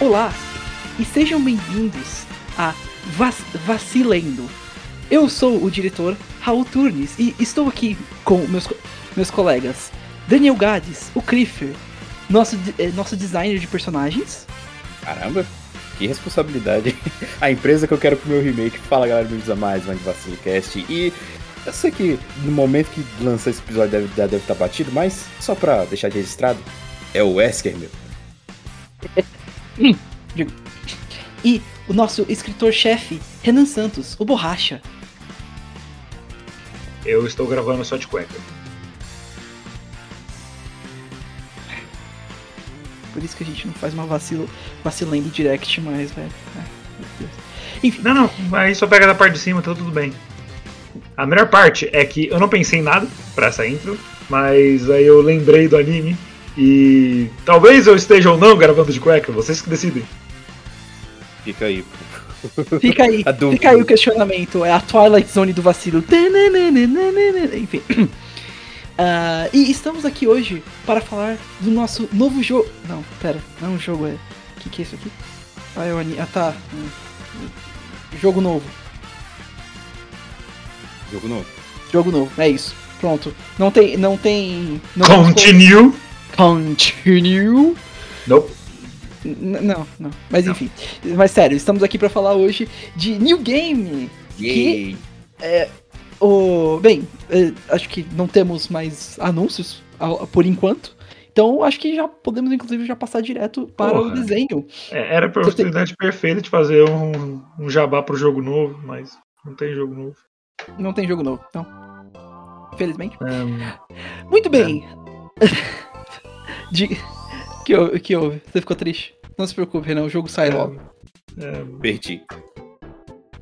Olá e sejam bem-vindos a Vac Vacilendo. Eu sou o diretor Raul Turnes e estou aqui com meus, co- meus colegas Daniel Gades, o Cliffer, nosso, de- eh, nosso designer de personagens, Caramba, que responsabilidade. A empresa que eu quero pro meu remake. Fala galera, bem-vindos a mais um Antivacilo Cast. E eu sei que no momento que lança esse episódio deve, deve estar batido, mas só pra deixar de registrado, é o Wesker, meu. e o nosso escritor-chefe Renan Santos, o Borracha. Eu estou gravando só de cueca. Por isso que a gente não faz uma vacilo, vacilando direct mais, velho. Ai, Deus. Enfim, Não, não, aí só pega da parte de cima, tá tudo bem. A melhor parte é que eu não pensei em nada pra essa intro, mas aí eu lembrei do anime e talvez eu esteja ou não gravando de cueca, vocês que decidem. Fica aí. Fica aí, fica aí o questionamento. É a Twilight Zone do vacilo. Enfim. Ah, e estamos aqui hoje para falar do nosso novo jogo. Não, pera, não é um jogo, é. O que, que é isso aqui? Ah, é o ani... Ah, tá. Jogo novo. Jogo novo. Jogo novo, é isso. Pronto. Não tem. Não tem. Não Continue! colo- Continue. Nope. N- não, não. Mas enfim. Mas sério, estamos aqui para falar hoje de New Game. Yay! O, bem, eh, acho que não temos mais anúncios a- por enquanto. Então acho que já podemos, inclusive, já passar direto para Porra. o desenho. É, era a oportunidade perfeita de fazer um, um jabá pro jogo novo, mas não tem jogo novo. Não tem jogo novo, então. Infelizmente. É, Muito bem. De... Que, hou- que houve? Você ficou triste? Não se preocupe, Renan, o jogo sai logo. é, Perdi.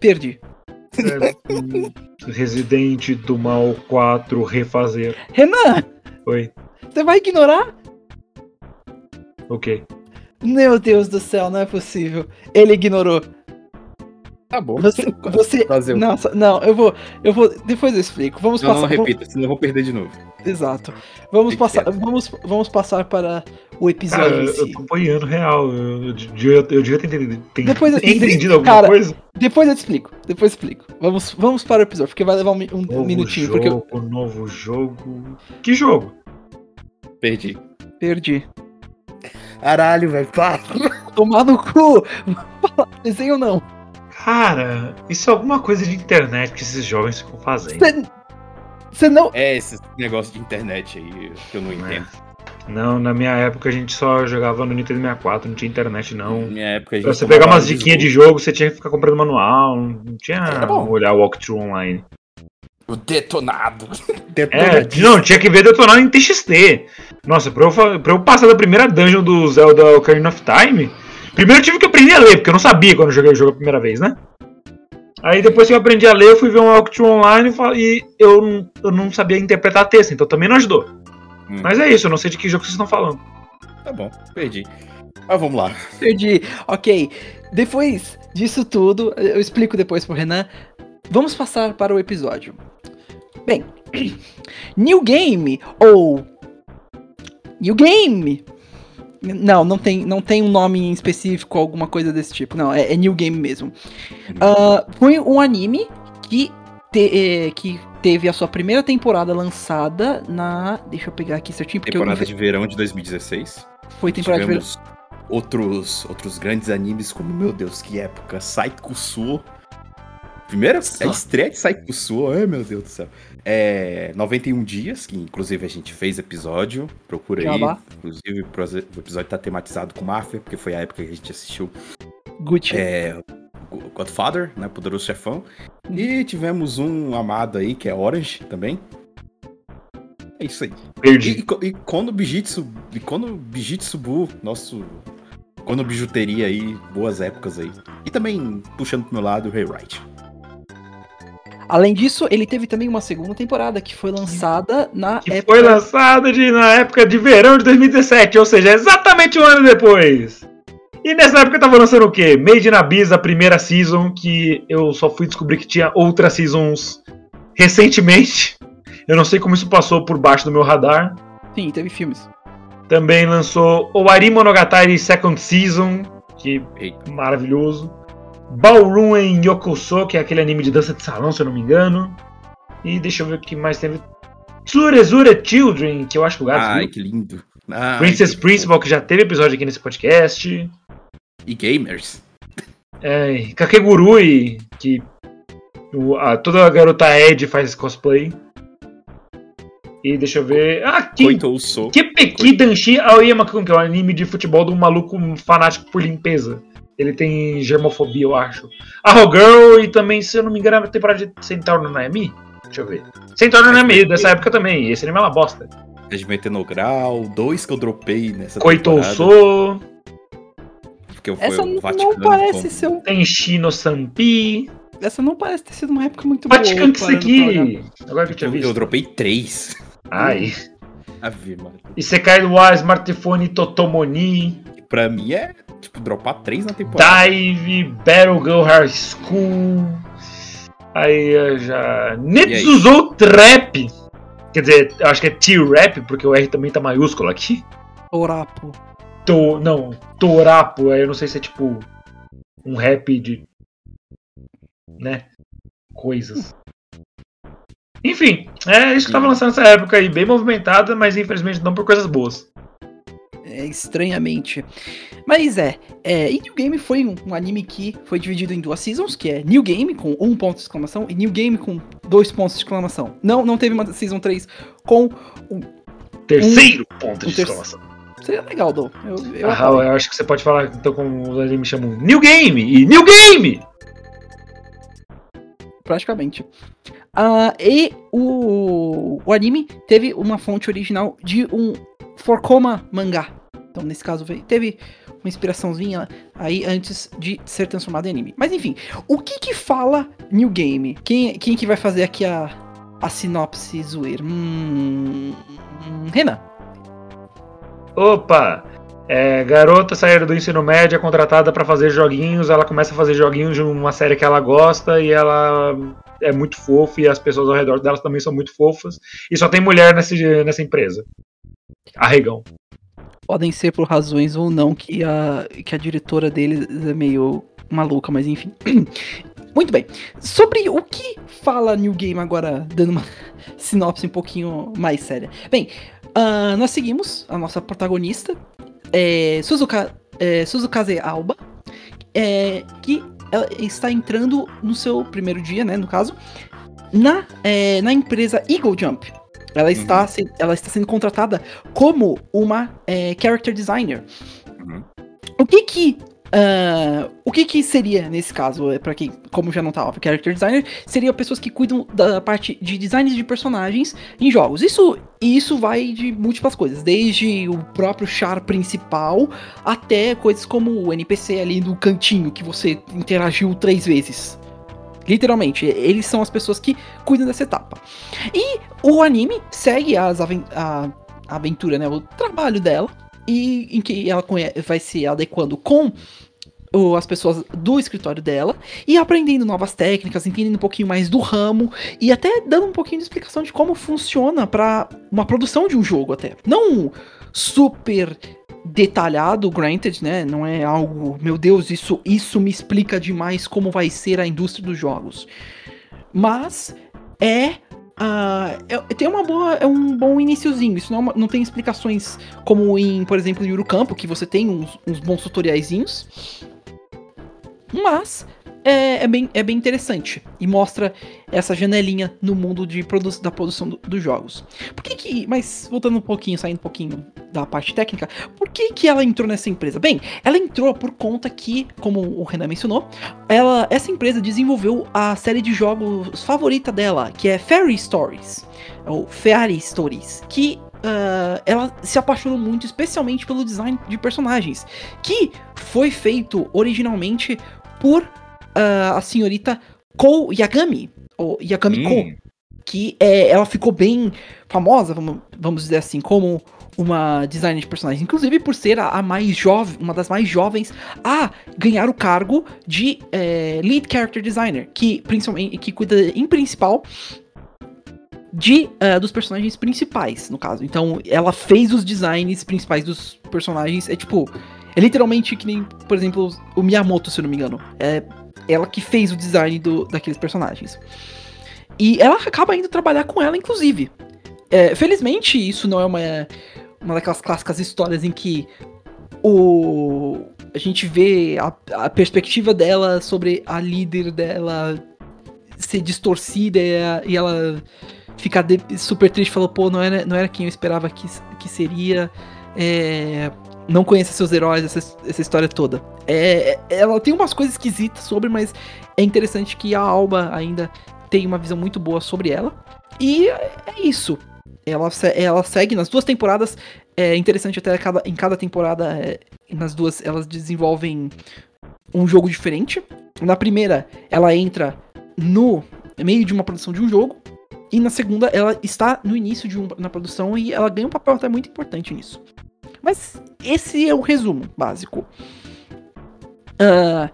Perdi. é, hum, Resident do Mal 4 refazer. Renan, Oi, você vai ignorar? ok. Meu Deus do céu, não é possível. Ele ignorou. Tá bom. Você. você... Fazer Nossa, não, eu vou. Eu vou. Depois eu explico. Vamos Não, passar. não vamos- repita, senão eu vou perder de novo. Exato. Vamos passar, vamos, vamos passar para o Cara, episódio em eu si. tô apanhando real. Eu, eu, devia- eu devia ter entendido, tem- Depois eu- entendido alguma cara, coisa. Depois eu te explico. Depois eu explico. Vamos, vamos para o episódio, porque vai levar um, um Novo minutinho, jogo, porque eu novo jogo. Que jogo? Perdi. perdi. Caralho, velho. Para. Tomar no cu! Desenho não. Cara, isso é alguma coisa de internet que esses jovens ficam fazendo. Você não. É esse negócio de internet aí que eu não entendo. Não, na minha época a gente só jogava no Nintendo 64, não tinha internet Na não. minha época a gente Pra você pegar umas diquinhas de jogo, você tinha que ficar comprando manual, não tinha Era bom. olhar o walkthrough online. O detonado. É, não, tinha que ver detonar em TXT. Nossa, pra eu, pra eu passar da primeira dungeon do Zelda Ocarina of Time, primeiro eu tive que aprender a ler, porque eu não sabia quando eu joguei o jogo a primeira vez, né? Aí depois que eu aprendi a ler, eu fui ver um walkthrough online e eu, não- eu não sabia interpretar texto, então também não ajudou. Hum. Mas é isso, eu não sei de que jogo vocês estão falando. Tá bom, perdi. Mas vamos lá. Perdi. Ok. Depois disso tudo, eu explico depois pro Renan. Vamos passar para o episódio. Bem, New Game ou New Game. Não, não tem, não tem um nome em específico, alguma coisa desse tipo. Não, é, é New Game mesmo. Ah, foi um anime que, te- eh, que teve a sua primeira temporada lançada na. Deixa eu pegar aqui certinho, porque Temporada eu, de verão de 2016. foi temporada de verão. Tivemos outros, outros grandes animes, como, meu Deus, que época. Saikusuo. Primeira é a estreia de Saikusuo, ai meu Deus do céu. É 91 dias, que inclusive a gente fez episódio, procura aí. Jabá. Inclusive o episódio tá tematizado com máfia, porque foi a época que a gente assistiu Gucci. é, Godfather, né, Poderoso Chefão. E tivemos um amado aí, que é Orange também. É isso aí. E, Perdi. e, co- e quando o Bijitsu. E quando o Bijitsu Bu, nosso. Quando o bijuteria aí, boas épocas aí. E também, puxando pro meu lado, o Rewrite. Além disso, ele teve também uma segunda temporada que foi lançada na Que época. foi lançado de, na época de verão de 2017, ou seja, exatamente um ano depois. E nessa época tava lançando o quê? Made in Abyss, a primeira season, que eu só fui descobrir que tinha outras seasons recentemente. Eu não sei como isso passou por baixo do meu radar. Sim, teve filmes. Também lançou Owari Monogatari Second Season, que Eita. é maravilhoso. Ballroom em Yokoso, que é aquele anime de dança de salão, se eu não me engano. E deixa eu ver o que mais teve. Tsurezure Children, que eu acho que o gato Ai, viu. que lindo. Ai, Princess que Principal, que já teve episódio aqui nesse podcast. E gamers. É, Kakegurui, que o- a- toda garota Ed faz cosplay. E deixa eu ver. Ah, ou sou. Kipeki Danshi Aoyama-kun, que é um anime de futebol de um maluco fanático por limpeza. Ele tem germofobia, eu acho. Arrow Girl e também, se eu não me engano, a temporada de Centaur no Naomi. Deixa eu ver. Centaur no Naomi, dessa época também. Esse anime é uma bosta. Regimento no grau, dois que eu dropei nessa Koitouso, Porque eu fui Essa não Vaticano parece como- ser um. Tenshi no Sampi. Essa não parece ter sido uma época muito boa. Vatican pra olhar. Kiseki. Agora que eu tinha Eu, visto. eu dropei três. Ai. Ave, mano. Isekai wa Smartphone Totomoni. Pra mim é, tipo, dropar três na temporada. Dive, Battle High School. Aí já. Netsuzou Trap. Quer dizer, eu acho que é T-Rap, porque o R também tá maiúsculo aqui. Orapo. To, não, Torapo, aí eu não sei se é tipo um rap de. né? Coisas. Enfim, é isso que tava lançando nessa época aí, bem movimentada, mas infelizmente não por coisas boas. É, estranhamente. Mas é, é, e New Game foi um, um anime que foi dividido em duas seasons, que é New Game com um ponto de exclamação e New Game com dois pontos de exclamação. Não, não teve uma Season 3 com. Terceiro ponto um de ter- exclamação. Seria legal, Dom. Eu, eu Ah, eu acho que você pode falar então como os animes chamam New Game e New Game! praticamente. Ah, e o, o anime teve uma fonte original de um Forcoma mangá. Então, nesse caso, teve uma inspiraçãozinha aí antes de ser transformado em anime. Mas enfim, o que que fala New Game? Quem, quem que vai fazer aqui a, a sinopse zoeira? Hum, hum, Renan. Opa! É, garota saída do ensino médio é contratada pra fazer joguinhos. Ela começa a fazer joguinhos de uma série que ela gosta e ela é muito fofa e as pessoas ao redor delas também são muito fofas. E só tem mulher nesse, nessa empresa. Arregão. Podem ser por razões ou não que a, que a diretora deles é meio maluca, mas enfim. Muito bem. Sobre o que fala New Game agora, dando uma sinopse um pouquinho mais séria. Bem, ah, nós seguimos a nossa protagonista, é, Suzuka, é, Suzukaze Alba, é, que está entrando no seu primeiro dia, né, no caso, na, é, na empresa Eagle Jump. Ela está, se- ela está sendo contratada como uma é, character designer. Uhum. O que que ah, o que que seria nesse caso, é, para quem, como já não tá óbvio, character designer, seria pessoas que cuidam da parte de designs de personagens em jogos. Isso isso vai de múltiplas coisas, desde o próprio char principal até coisas como o NPC ali do cantinho que você interagiu três vezes. Literalmente, eles são as pessoas que cuidam dessa etapa. E o anime segue as aven- a, aventura, né? O trabalho dela. E em que ela vai se adequando com as pessoas do escritório dela e aprendendo novas técnicas, entendendo um pouquinho mais do ramo e até dando um pouquinho de explicação de como funciona para uma produção de um jogo até. Não super detalhado, granted, né? Não é algo, meu Deus, isso isso me explica demais como vai ser a indústria dos jogos. Mas é ah, é- tem uma boa, é um bom iniciozinho. Isso não, é não tem explicações como em, por exemplo, Yuru Campo, que você tem uns, uns bons tutoriaizinhos. Mas é, é bem, é bem interessante e mostra essa janelinha no mundo de produ da produção do- dos jogos. Por que que, mas voltando um pouquinho, saindo um pouquinho da parte técnica, por que, que ela entrou nessa empresa? Bem, ela entrou por conta que, como o Renan mencionou, ela, essa empresa desenvolveu a série de jogos favorita dela, que é Fairy Stories, ou Fairy Stories, que uh, ela se apaixonou muito, especialmente pelo design de personagens, que foi feito originalmente por uh, a senhorita Ko Yagami, ou Yagami Hum. que é, ela ficou bem famosa, vamos, vamos dizer assim, como uma designer de personagens, inclusive por ser a, a mais jovem, uma das mais jovens a ganhar o cargo de é, lead character designer, que principalmente que cuida em principal de eh, dos personagens principais, no caso. Então, ela fez os designs principais dos personagens. É tipo, é literalmente que nem, por exemplo, o Miyamoto, se eu não me engano. É ela que fez o design do, daqueles personagens. E ela acaba indo trabalhar com ela, inclusive. É, felizmente, isso não é uma, uma daquelas clássicas histórias em que o a gente vê a, a perspectiva dela sobre a líder dela ser distorcida e, ela ficar super triste, falou, pô, não era, não era quem eu esperava que, que seria. É, não conheça seus heróis, essa, essa história toda. É, ela tem umas coisas esquisitas sobre, mas é interessante que a Alba ainda tem uma visão muito boa sobre ela. E é isso. Ela, ela segue nas duas temporadas. É interessante até cada, em cada temporada, é, nas duas, elas desenvolvem um jogo diferente. Na primeira, ela entra no meio de uma produção de um jogo. E na segunda, ela está no início de um, na produção e ela ganha um papel até muito importante nisso. Mas esse é o resumo básico. Ah,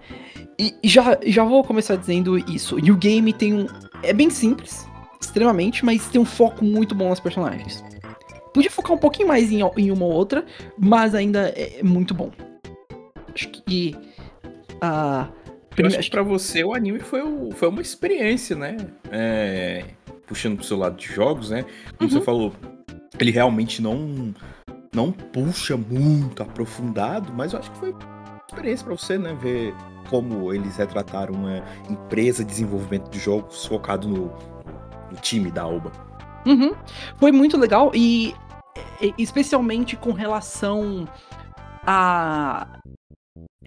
e já, já vou começar dizendo isso. New Game tem um. É bem simples, extremamente, mas tem um foco muito bom nas personagens. Podia focar um pouquinho mais em, em uma ou outra, mas ainda é muito bom. Acho que. A. Eu acho que pra você o anime foi, o- foi uma experiência, né? É, puxando pro seu lado de jogos, né? Como Uhum. você falou, ele realmente não, não puxa muito aprofundado, mas eu acho que foi experiência pra você, né? Ver como eles retrataram uma empresa de desenvolvimento de jogos focado no, no time da Alba. Uhum. Foi muito legal e- especialmente com relação a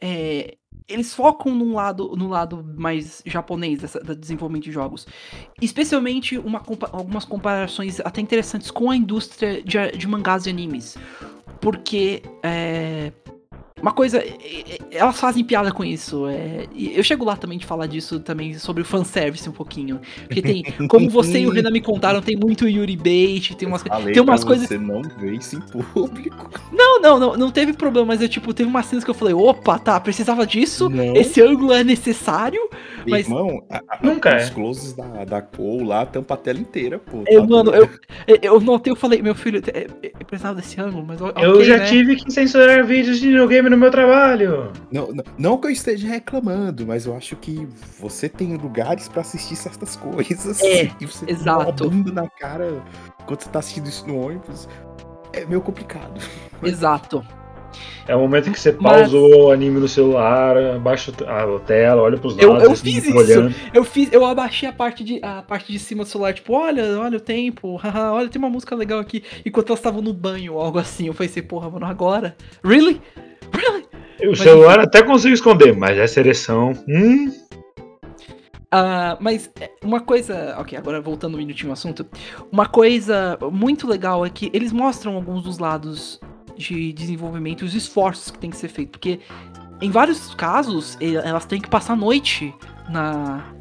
é, eles focam num lado, no lado mais japonês dessa, do desenvolvimento de jogos. Especialmente uma algumas comparações até interessantes com a indústria de, de mangás e animes. Porque é, uma coisa. é, é, Elas fazem piada com isso. é, e eu chego lá também de falar disso também sobre o fanservice um pouquinho. Porque tem. Como você e o Renan me contaram, tem muito Yuri Bait, tem umas, Falei tem umas pra coisas. Você não vê isso em público. Não, não, não, não teve problema, mas eu, tipo, teve umas cenas que eu falei, opa, tá, precisava disso, Não. esse ângulo é necessário. Mas- Irmão, a- a- Nunca os é. closes da, da Cole lá tampa a tela inteira, pô. Eu, tá mano, doido. eu, eu notei, eu falei, meu filho, é, é, eu precisava desse ângulo, mas ok, Eu já né? tive que censurar vídeos de videogame no meu trabalho. Não, não, não que eu esteja reclamando, mas eu acho que você tem lugares pra assistir certas coisas. É, e você exato. tem uma bunda na cara enquanto você tá assistindo isso no ônibus. É meio complicado. Exato. É o momento que você Mas- pausou o anime no celular, baixa a tela, olha pros Eu- lados. eu assim, fiz isso. olhando. Eu fiz, eu abaixei a parte de a parte de cima do celular, tipo, olha, olha o tempo, haha, olha, tem uma música legal aqui, enquanto elas estavam no banho, ou algo assim. Eu pensei, porra, mano, agora? Really? Really? O celular até consigo esconder, mas essa ereção. Hum, Ah, mas é, uma coisa. Ok, agora voltando um minutinho ao assunto. Uma coisa muito legal é que eles mostram alguns dos lados de desenvolvimento e os esforços que tem que ser feito. Porque em vários casos elas têm que passar a noite na.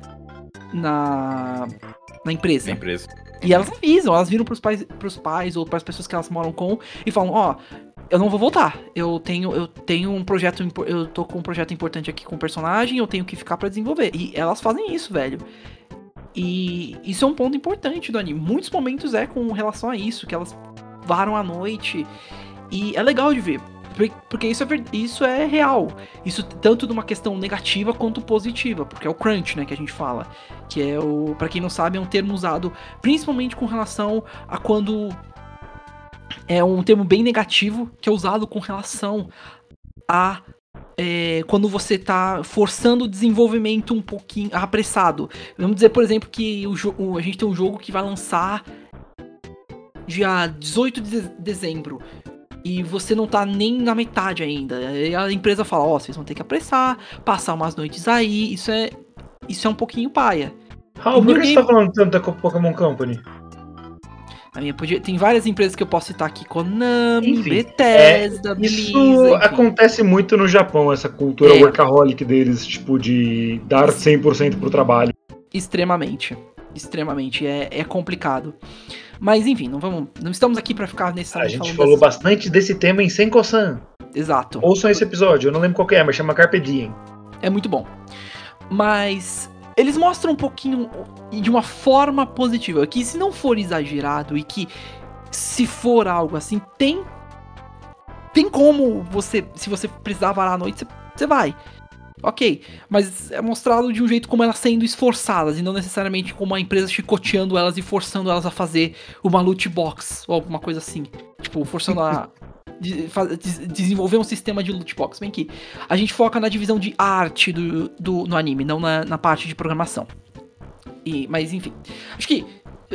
na. na empresa. Na empresa. E elas avisam, elas viram pros pais, pros pais ou pras pessoas que elas moram com e falam, ó, eu não vou voltar. Eu tenho, eu tenho um projeto, eu tô com um projeto importante aqui com o personagem, eu tenho que ficar pra desenvolver. E elas fazem isso, velho. E isso é um ponto importante do anime. Muitos momentos é com relação a isso, que elas varam à noite. E é legal de ver. por- Porque isso é, isso é real. Isso tanto numa questão negativa quanto positiva. Porque é o crunch, né, que a gente fala. Que é o. Pra quem não sabe, é um termo usado principalmente com relação a quando. É um termo bem negativo que é usado com relação a. é, quando você tá forçando o desenvolvimento um pouquinho apressado. Vamos dizer, por exemplo, que o, a gente tem um jogo que vai lançar dia 18 de de- dezembro. E você não tá nem na metade ainda. Aí a empresa fala, ó, vocês vão ter que apressar, passar umas noites aí, isso é. Isso é um pouquinho paia. Raul, por que você tá falando tanto da Pokémon Company? A minha podia- tem várias empresas que eu posso citar aqui, Konami, Enfim, Bethesda, Blizzard, Isso enfim. acontece muito no Japão, essa cultura É. workaholic deles, tipo, de dar 100% pro trabalho. Extremamente. Extremamente. É, é complicado. Mas enfim, não vamos. Não estamos aqui pra ficar nesse A gente falou dessas- bastante desse tema em Senko-san. Exato. Ouçam esse episódio, eu não lembro qual que é, mas chama Carpe Diem. É muito bom. Mas eles mostram um pouquinho de uma forma positiva. Que se não for exagerado e que se for algo assim, tem. Tem como você. Se você precisar varar à noite, você, você vai. Ok. Mas é mostrado de um jeito como elas sendo esforçadas e não necessariamente como a empresa chicoteando elas e forçando elas a fazer uma loot box ou alguma coisa assim. Tipo, forçando a. de- des- desenvolver um sistema de loot box. Bem que a gente foca na divisão de arte do, do, no anime, não na, na parte de programação. E, mas enfim, acho que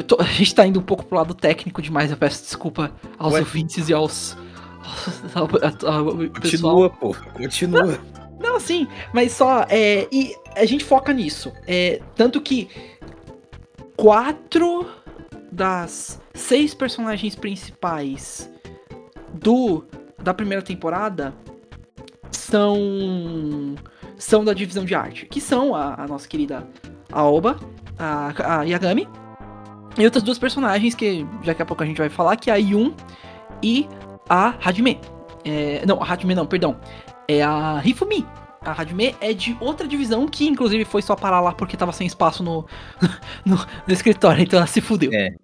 tô- a gente tá indo um pouco pro lado técnico demais, eu peço desculpa aos Ué. ouvintes e aos. ao- ao- ao pessoal. Continua, pô. Continua. Não, sim, mas só. É, e a gente foca nisso. É, tanto que quatro das seis personagens principais do da primeira temporada são são da divisão de arte, que são a, a nossa querida Aoba, a, a Yagami e outras duas personagens que daqui a pouco a gente vai falar, que é a Yun e a Hajime. É, não, a Hajime não, perdão. É a Hifumi. A Hajime é de outra divisão que, inclusive, foi só parar lá porque tava sem espaço no, no, no escritório, então ela se fudeu. É.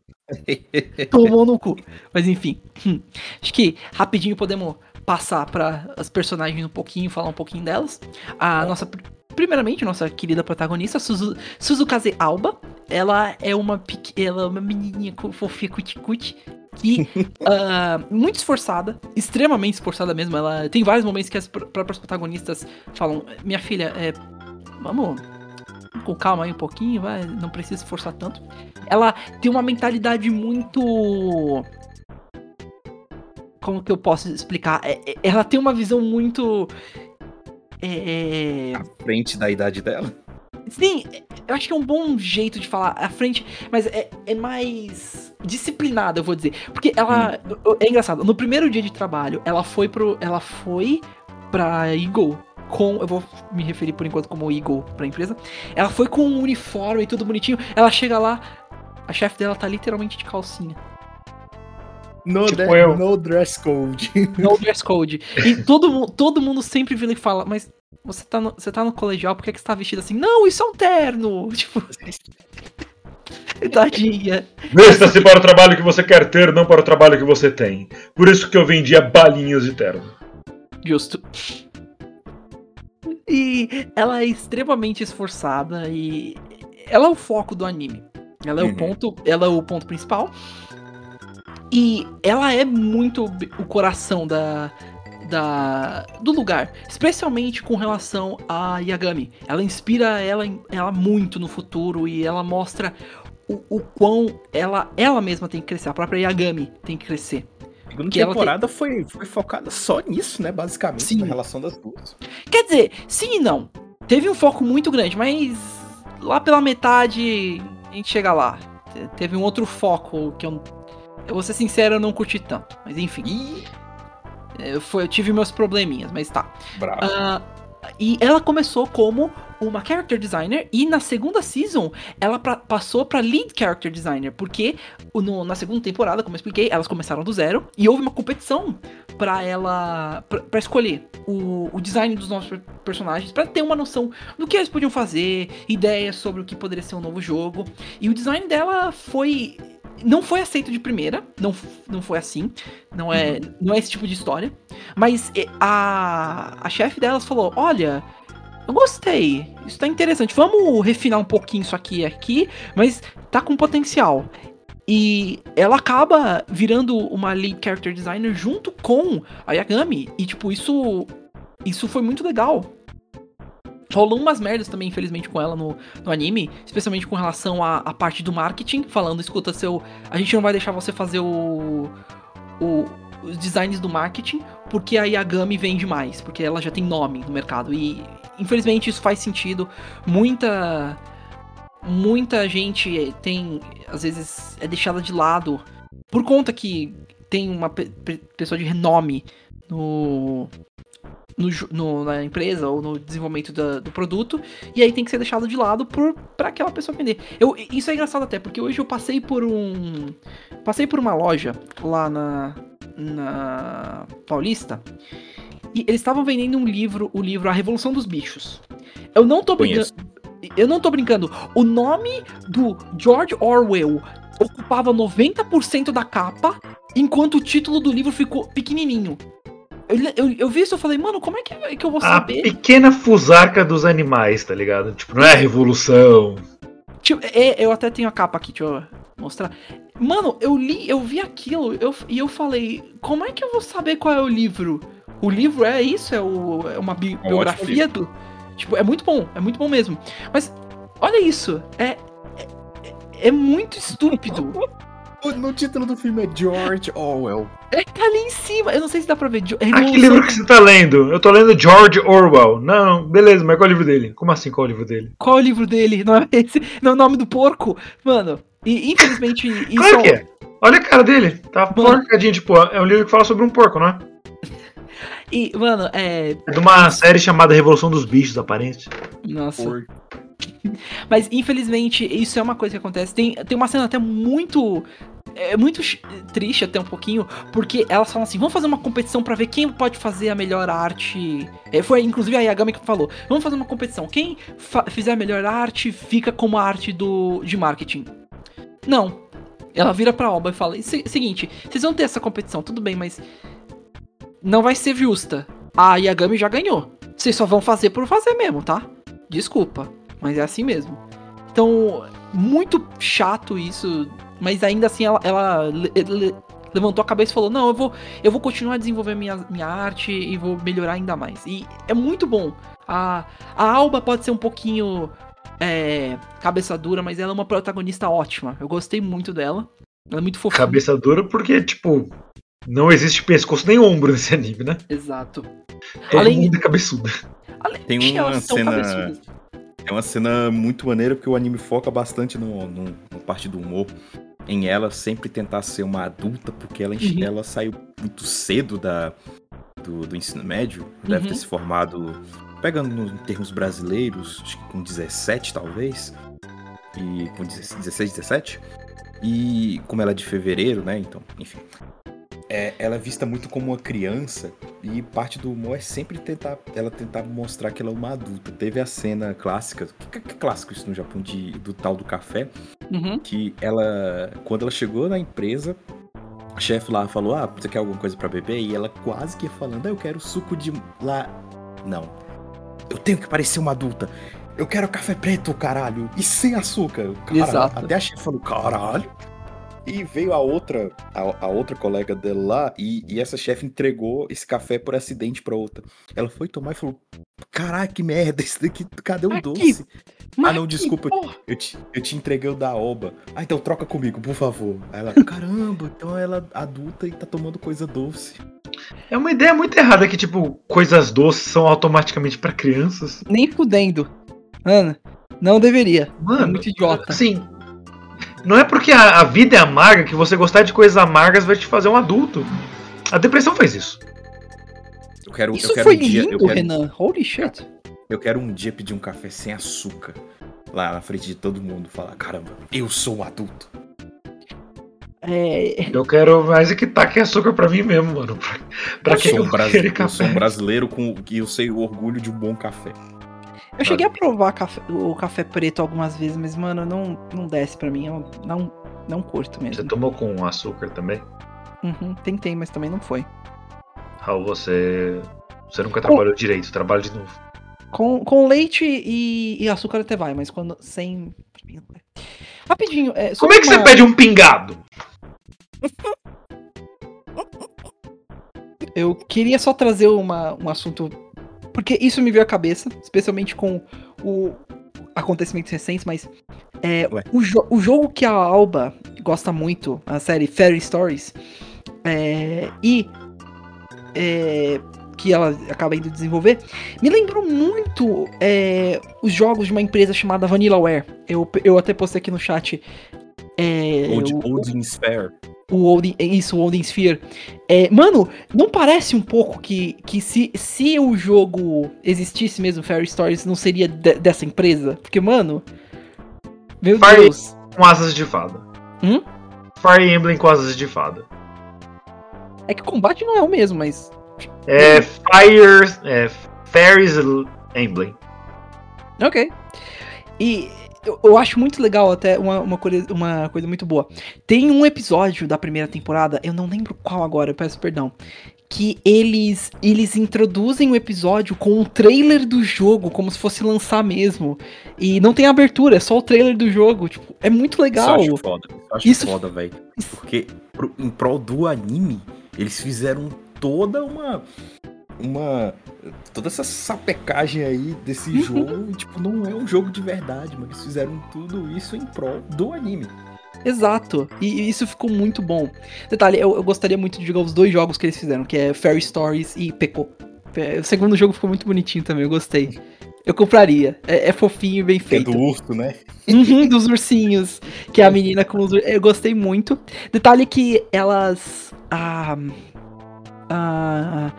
Tomou no cu. Mas enfim. hum, Acho que rapidinho podemos passar para as personagens um pouquinho, falar um pouquinho delas. A nossa. Primeiramente, nossa querida protagonista, Suzu, Suzukaze Alba. Ela é uma, ela é uma menininha fofinha cuti-cuti. E ah, muito esforçada, extremamente esforçada mesmo. Ela tem vários momentos que as pr- próprias protagonistas falam: Minha filha, é, vamos com calma aí um pouquinho, vai, não precisa esforçar tanto. Ela tem uma mentalidade muito. Como que eu posso explicar? É- é- ela tem uma visão muito. É, À frente da idade dela. Sim, eu acho que é um bom jeito de falar à frente, mas é, é mais disciplinada, eu vou dizer. Porque ela. É engraçado, no primeiro dia de trabalho, ela foi pro. Ela foi pra Eagle com. Eu vou me referir por enquanto como Eagle pra empresa. Ela foi com um uniforme e tudo bonitinho. Ela chega lá, a chefe dela tá literalmente de calcinha. No, Tipo eu. no dress code. No dress code. E todo, todo mundo sempre vira e fala, mas você tá, no, você tá no colegial, por que, que você tá vestido assim? Não, isso é um terno! Tipo. Tadinha. Vista-se para o trabalho que você quer ter, não para o trabalho que você tem. Por isso que eu vendia balinhas de terno. Justo. E ela é extremamente esforçada e ela é o foco do anime. Ela é Uhum. o ponto, ela é o ponto principal. E ela é muito o coração da, da do lugar, especialmente com relação a Yagami. Ela inspira ela, ela muito no futuro e ela mostra o, o quão ela ela mesma tem que crescer, a própria Yagami tem que crescer. segunda Que ela temporada foi, foi focada só nisso, né? Basicamente, Sim. na relação das duas. Quer dizer, sim e não. Teve um foco muito grande, mas lá pela metade a gente chega lá. Te- Teve um outro foco que eu. Eu vou ser sincero, eu não curti tanto. Mas enfim. Ih, Eu, foi, eu tive meus probleminhas, mas tá. bravo. Ah, e ela começou como uma character designer e na segunda season ela pra- passou pra lead character designer, porque no- na segunda temporada, como eu expliquei, elas começaram do zero e houve uma competição pra ela pra pra escolher o, o design dos novos per- personagens pra ter uma noção do que eles podiam fazer, ideias sobre o que poderia ser um novo jogo. E o design dela foi não foi aceito de primeira, não, não foi assim, não é, não é esse tipo de história. Mas a, a chefe delas falou: Olha, eu gostei, isso tá interessante, vamos refinar um pouquinho isso aqui e aqui, mas tá com potencial. E ela acaba virando uma lead character designer junto com a Yagami. E, tipo, isso. Isso foi muito legal. Rolou umas merdas também, infelizmente, com ela no, no anime, especialmente com relação à, à parte do marketing, falando, escuta, seu. A gente não vai deixar você fazer o. o os designs do marketing, porque a Yagami vende mais, porque ela já tem nome no mercado. E infelizmente isso faz sentido. Muita muita gente tem às vezes é deixada de lado por conta que tem uma pe- pessoa de renome no, no, no- na empresa ou no desenvolvimento da- do produto e aí tem que ser deixado de lado para aquela pessoa vender. Eu, isso é engraçado até porque hoje eu passei por um passei por uma loja lá na na Paulista e eles estavam vendendo um livro, o livro A Revolução dos Bichos. Eu não tô brincando, eu não tô brincando. O nome do George Orwell ocupava 90% da capa, enquanto o título do livro ficou pequenininho. Eu, eu, eu vi isso e falei, mano, como é que, que eu vou A saber? pequena fusarca dos animais, tá ligado? Tipo, não é a revolução. Tipo, é, eu até tenho a capa aqui, deixa eu mostrar. Mano, eu li, eu vi aquilo eu, e eu falei, como é que eu vou saber qual é o livro? O livro é isso? É, o, é uma bi- É um biografia do. Tipo, é muito bom, é muito bom mesmo. Mas, olha isso, é. É, é muito estúpido. No título do filme é George Orwell. É que tá ali em cima. Eu não sei se dá pra ver. Jo- Ah, que livro que você tá lendo? Eu tô lendo George Orwell. Não, não, beleza, mas qual é o livro dele? Como assim qual é o livro dele? Qual é o livro dele? Não é esse? Não é o nome do porco? Mano, e infelizmente isso Claro que é. Olha a cara dele. Tá porcadinho, tipo, é um livro que fala sobre um porco, não é? E, mano, é. É de uma série chamada Revolução dos Bichos, aparente. Nossa. Por- Mas infelizmente isso é uma coisa que acontece. Tem, tem uma cena até muito. É muito ch- triste até um pouquinho, porque elas falam assim: vamos fazer uma competição pra ver quem pode fazer a melhor arte. É, foi inclusive a Yagami que falou: vamos fazer uma competição. Quem fizer a melhor arte fica como a arte do, de marketing. Não. Ela vira pra Alba e fala: "Se- seguinte, vocês vão ter essa competição, tudo bem, mas. Não vai ser justa. A Yagami já ganhou. Vocês só vão fazer por fazer mesmo, tá? Desculpa. Mas é assim mesmo. Então, muito chato isso. Mas ainda assim ela, ela le- le- levantou a cabeça e falou: Não, eu vou, eu vou continuar a desenvolver minha, minha arte e vou melhorar ainda mais. E é muito bom. A, a Alba pode ser um pouquinho é, cabeça dura, mas ela é uma protagonista ótima. Eu gostei muito dela. Ela é muito fofinha. Cabeça dura porque, tipo, não existe pescoço nem ombro nesse anime, né? Exato. É Além- mundo cabeçuda. Além Tem de uma elas são cena- cabeçudas. É uma cena muito maneira porque o anime foca bastante no, no, na parte do humor. Em ela sempre tentar ser uma adulta, porque ela, Uhum. ela saiu muito cedo da, do, do ensino médio. Deve Uhum. ter se formado, pegando nos termos brasileiros, acho que com 17 talvez. E com 16, 17. E como ela é de fevereiro, né? Então, enfim. É, ela é vista muito como uma criança e parte do humor é sempre tentar ela tentar mostrar que ela é uma adulta. Teve a cena clássica, que, que é clássico isso no Japão, de, do tal do café, Uhum. que ela, quando ela chegou na empresa, o chefe lá falou: Ah, você quer alguma coisa pra beber? E ela quase que ia falando: Ah, eu quero suco de. lá. Não. Eu tenho que parecer uma adulta. Eu quero café preto, caralho. E sem açúcar. Cara, Exato. Até a chefe falou: Caralho. E veio a outra, a, a outra colega dela lá, e, e essa chefe entregou esse café por acidente pra outra. Ela foi tomar e falou: Caraca, que merda, esse daqui, cadê o Aqui. doce? Mas não, que desculpa. Eu te, eu te entreguei o da Oba. Ah, então troca comigo, por favor. Aí ela, caramba, então ela é adulta e tá tomando coisa doce. É uma ideia muito errada que, tipo, coisas doces são automaticamente pra crianças. Nem fudendo. Ana, não deveria. Mano, é muito idiota. Assim, não é porque a, a vida é amarga que você gostar de coisas amargas vai te fazer um adulto. A depressão faz isso. Eu quero, Isso eu quero foi um dia, eu lindo, quero, Renan. Holy shit. eu quero um dia pedir um café sem açúcar. Lá na frente de todo mundo. Falar, caramba, eu sou um adulto. É, Eu quero mais é que taque açúcar pra mim mesmo, mano. Pra, pra eu, que sou eu um vou brasi- querer eu sou um brasileiro com que eu sei o orgulho de um bom café. Eu cheguei a provar café- o café preto algumas vezes, mas, mano, não, não desce pra mim. Eu não, não curto Você mesmo. tomou com açúcar também? Uhum, tentei, mas também não foi. Raul, você. Você nunca trabalhou direito, trabalha de novo. Com, com leite e, e açúcar até vai, mas quando sem. vai. Rapidinho. É, Como é que você pede um pingado? Eu queria só trazer uma, um assunto. Porque isso me veio à cabeça, especialmente com o acontecimentos recentes, mas. É, o, jo- o jogo que a Alba gosta muito, a série Fairy Stories, é, e é, que ela acaba indo desenvolver, me lembrou muito é, os jogos de uma empresa chamada Vanillaware. Eu, eu até postei aqui no chat. É, Old, o- Old Sphere. O Odin, é isso, o Odin Sphere. É, mano, não parece um pouco que, que se, se o jogo existisse mesmo, Fairy Stories, não seria de- dessa empresa? Porque, mano. Meu Fire- Deus. Com asas de fada. Hum? Fire Emblem com asas de fada. É que o combate não é o mesmo, mas. É Fire. É Fairies Emblem. Ok. E eu, eu acho muito legal até uma, uma, coisa, uma coisa muito boa. Tem um episódio da primeira temporada, eu não lembro qual agora, eu peço perdão. Que eles, eles introduzem o episódio com um trailer do jogo, como se fosse lançar mesmo. E não tem abertura, é só o trailer do jogo. Tipo, é muito legal. Isso eu acho foda. Eu acho Isso- foda, velho. Porque pro- em prol do anime, eles fizeram toda uma. Uma. Toda essa sapecagem aí desse Uhum. jogo. E, tipo, não é um jogo de verdade, mano. Eles fizeram tudo isso em prol do anime. Exato. E isso ficou muito bom. Detalhe, eu, eu gostaria muito de jogar os dois jogos que eles fizeram, que é Fairy Stories e Peko. É, O segundo jogo ficou muito bonitinho também, eu gostei. Eu compraria. É, é fofinho e bem Que é feito. do urso, né? Uhum, dos ursinhos. Que é a menina com os ur- Eu gostei muito. Detalhe que elas. Ah, ah,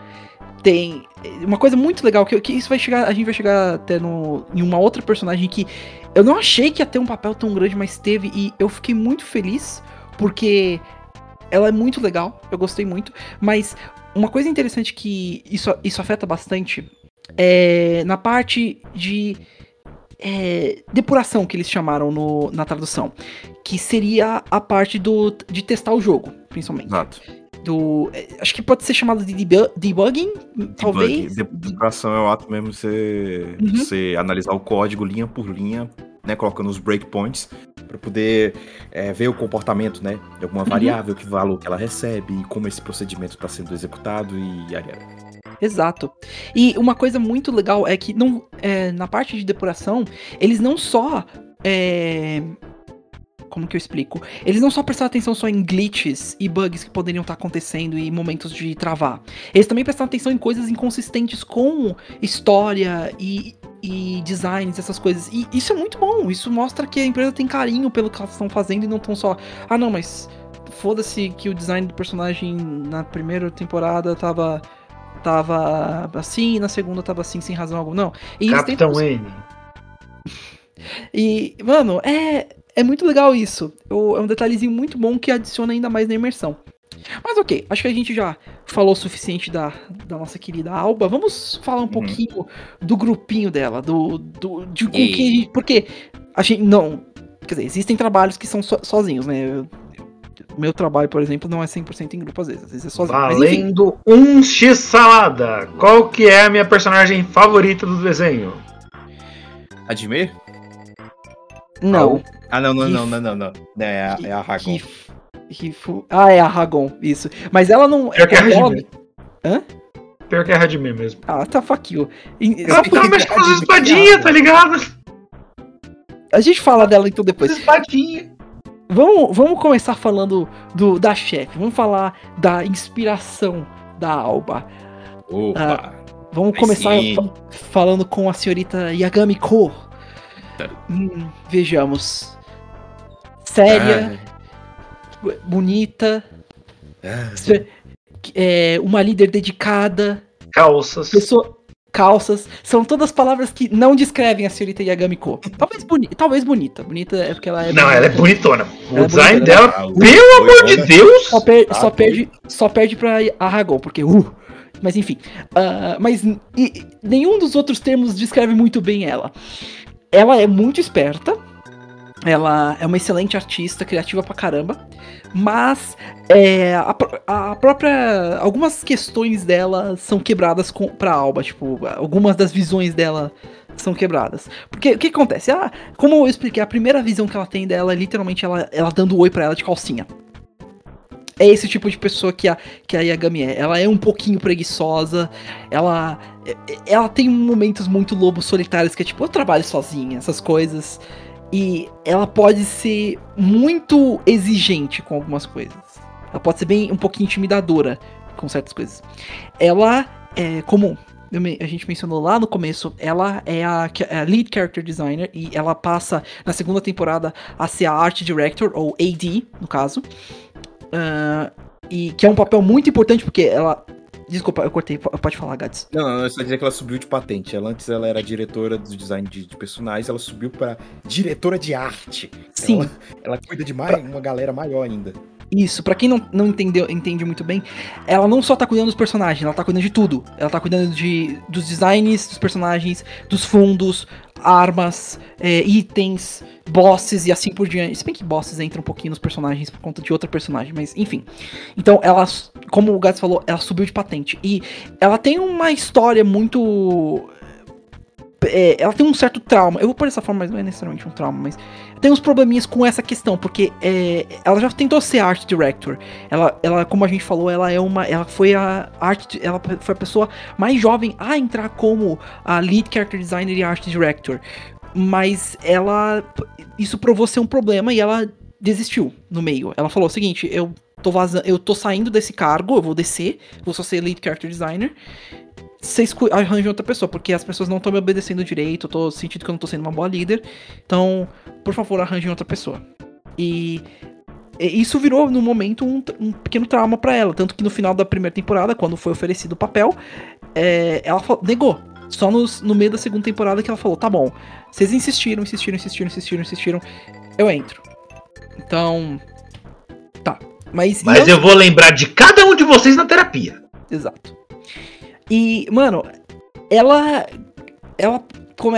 tem. Uma coisa muito legal, que, que isso vai chegar. A gente vai chegar até no, em uma outra personagem que eu não achei que ia ter um papel tão grande, mas teve. E eu fiquei muito feliz. Porque ela é muito legal. Eu gostei muito. Mas uma coisa interessante que isso, isso afeta bastante é na parte de é, depuração que eles chamaram no- na tradução, que seria a parte do de testar o jogo, principalmente. Exato. Do, é, acho que pode ser chamado de debu- debugging, talvez. Depuração é o ato mesmo de você, Uhum. você analisar o código linha por linha, né? Colocando os breakpoints para poder é, ver o comportamento, né? De alguma variável, que valor que ela recebe, e como esse procedimento está sendo executado e aí. Exato. E uma coisa muito legal é que não, é, na parte de depuração, eles não só. é, como que eu explico? Eles não só prestaram atenção só em glitches e bugs que poderiam estar acontecendo e momentos de travar. Eles também prestaram atenção em coisas inconsistentes com história e, e designs, essas coisas. E isso é muito bom. Isso mostra que a empresa tem carinho pelo que elas estão fazendo e não estão só. Ah, não, mas foda-se que o design do personagem na primeira temporada tava tava assim, e na segunda tava assim, sem razão alguma. Não. E Capitão N. E, mano, é, é muito legal isso. Eu- é um detalhezinho muito bom que adiciona ainda mais na imersão. Mas ok, acho que a gente já falou o suficiente da, da nossa querida Alba. Vamos falar um pouquinho do grupinho dela, do, do de com quem a gente, porque a gente não, quer dizer, existem trabalhos que são so- sozinhos, né? Eu- meu trabalho, por exemplo, não é 100% em grupo às vezes, às vezes é sozinho. Mas Valendo um X salada. Qual que é a minha personagem favorita do desenho? Admir? Não. Ah, não, não, não, não, não, não. É a, é a Ragon. Que, que fu- ah, é a Ragon, isso. Mas ela não. Pior que é a ela- Hajime. Pior que é a Radimir mesmo. Ah, tá fuck you. Ela tá mexendo com as a- espadinhas, tá ligado? A gente fala dela então depois. As espadinhas. Vamos, vamos começar falando do, da chefe. Vamos falar da inspiração da Alba. Opa! Vamos Aí começar sim. falando com a senhorita Yagami Ko. Hum, vejamos. Séria, bonita, Ah, é, uma líder dedicada, Calças. pessoa. Calças, são todas palavras que não descrevem a senhorita Yagami Ko. Talvez, boni talvez bonita. Bonita é porque ela é. Não, ela é bonitona. O Ela é design bonitona. dela, Ah, pelo amor de né? Deus! Só, per- Ah, só tá. perde, só perde pra Aragorn, porque uh. Mas enfim. ah, mas e- nenhum dos outros termos descreve muito bem ela. Ela é muito esperta. Ela é uma excelente artista, criativa pra caramba. Mas é, a, a própria. Algumas questões dela são quebradas com, pra Alba. Tipo, algumas das visões dela são quebradas. Porque o que acontece? Ah, como eu expliquei, a primeira visão que ela tem dela é literalmente ela, ela dando oi pra ela de calcinha. É esse tipo de pessoa que a, que a Yagami é. Ela é um pouquinho preguiçosa. Ela, é- ela tem momentos muito lobos solitários que é tipo, eu trabalho sozinha, essas coisas. E ela pode ser muito exigente com algumas coisas. Ela pode ser bem um pouquinho intimidadora com certas coisas. Ela é me- a gente mencionou lá no começo, ela é a, é a lead character designer e ela passa na segunda temporada a ser a art director ou AD no caso. Ah, e que é um papel muito importante porque ela Desculpa, eu cortei. po- Pode falar, Gats. Não, não, é só dizer que ela subiu de patente. Ela antes ela era diretora do design de, de personagens, ela subiu pra diretora de arte. Sim. Ela, ela cuida de mais, uma galera maior ainda. Isso, pra quem não, não entendeu, entende muito bem, ela não só tá cuidando dos personagens, ela tá cuidando de tudo. Ela tá cuidando de, dos designs dos personagens, dos fundos, armas, é, itens, bosses e assim por diante. Se bem que bosses entram um pouquinho nos personagens por conta de outra personagem, mas enfim. Então, ela, como o Gats falou, ela subiu de patente. E ela tem uma história muito. é, ela tem um certo trauma. Eu vou pôr dessa forma, mas não é necessariamente um trauma, mas tem uns probleminhas com essa questão, porque é, ela já tentou ser art director. Ela, ela, como a gente falou, ela é uma, ela foi a art, ela foi a pessoa mais jovem a entrar como a lead character designer e art director. Mas ela, isso provou ser um problema e ela desistiu no meio. Ela falou o seguinte: eu tô vazando, eu tô saindo desse cargo, eu vou descer, vou só ser lead character designer. Vocês arranjam outra pessoa, porque as pessoas não estão me obedecendo direito, eu tô sentindo que eu não tô sendo uma boa líder. Então, por favor, arranjem outra pessoa. E isso virou, no momento, um, um pequeno trauma pra ela. Tanto que no final da primeira temporada, quando foi oferecido o papel, é, ela negou. Só nos- no meio da segunda temporada que ela falou: tá bom, vocês insistiram, insistiram, insistiram, insistiram, insistiram, eu entro. Então. Tá. Mas. Mas eu- eu vou lembrar de cada um de vocês na terapia. Exato. E, mano, ela. Ela,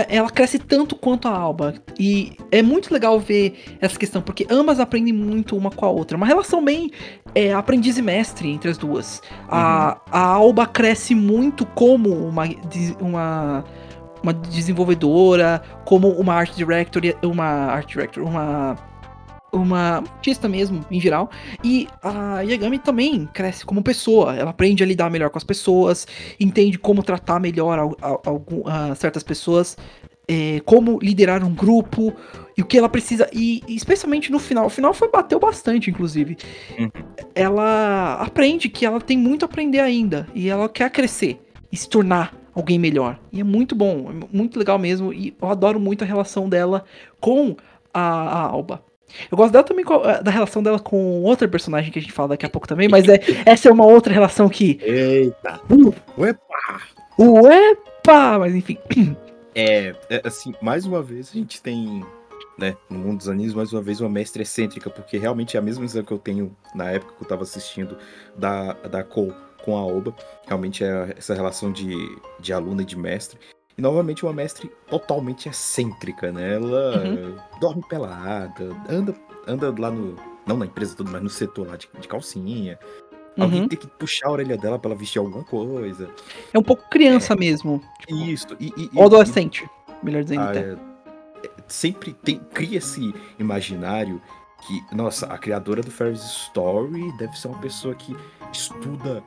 ela cresce tanto quanto a Alba. E é muito legal ver essa questão, porque ambas aprendem muito uma com a outra. Uma relação bem é, aprendiz e mestre entre as duas. A, a Alba cresce muito como uma, uma, uma desenvolvedora, como uma art director, uma art director, uma. Uma artista mesmo, em geral. E a Yagami também cresce como pessoa. Ela aprende a lidar melhor com as pessoas, entende como tratar melhor al- algum- ah, certas pessoas, é, como liderar um grupo e o que ela precisa. E, e especialmente no final. O final foi bateu bastante, inclusive. Uhum. Ela aprende que ela tem muito a aprender ainda. E ela quer crescer e se tornar alguém melhor. E é muito bom, é muito legal mesmo. E eu adoro muito a relação dela com a, a Alba. Eu gosto dela também da relação dela com outra personagem que a gente fala daqui a pouco também, mas é, essa é uma outra relação que. Eita! Uh, Uepa! uepa! Mas enfim. É, é, assim, mais uma vez a gente tem, né, no mundo dos animes, mais uma vez uma mestre excêntrica, porque realmente é a mesma visão que eu tenho na época que eu tava assistindo da, da Cole com a Oba. Realmente é essa relação de, de aluna e de mestre. E novamente uma mestre totalmente excêntrica, né? Ela Uhum. dorme pelada, anda, anda lá no. Não na empresa toda, mas no setor lá de, de calcinha. Alguém Uhum. tem que puxar a orelha dela pra ela vestir alguma coisa. É um pouco criança mesmo. Tipo, Isso. E, e- e- ou adolescente. Melhor dizendo ah, até. é, é, sempre tem, cria esse imaginário que, nossa, a criadora do Ferris Story deve ser uma pessoa que estuda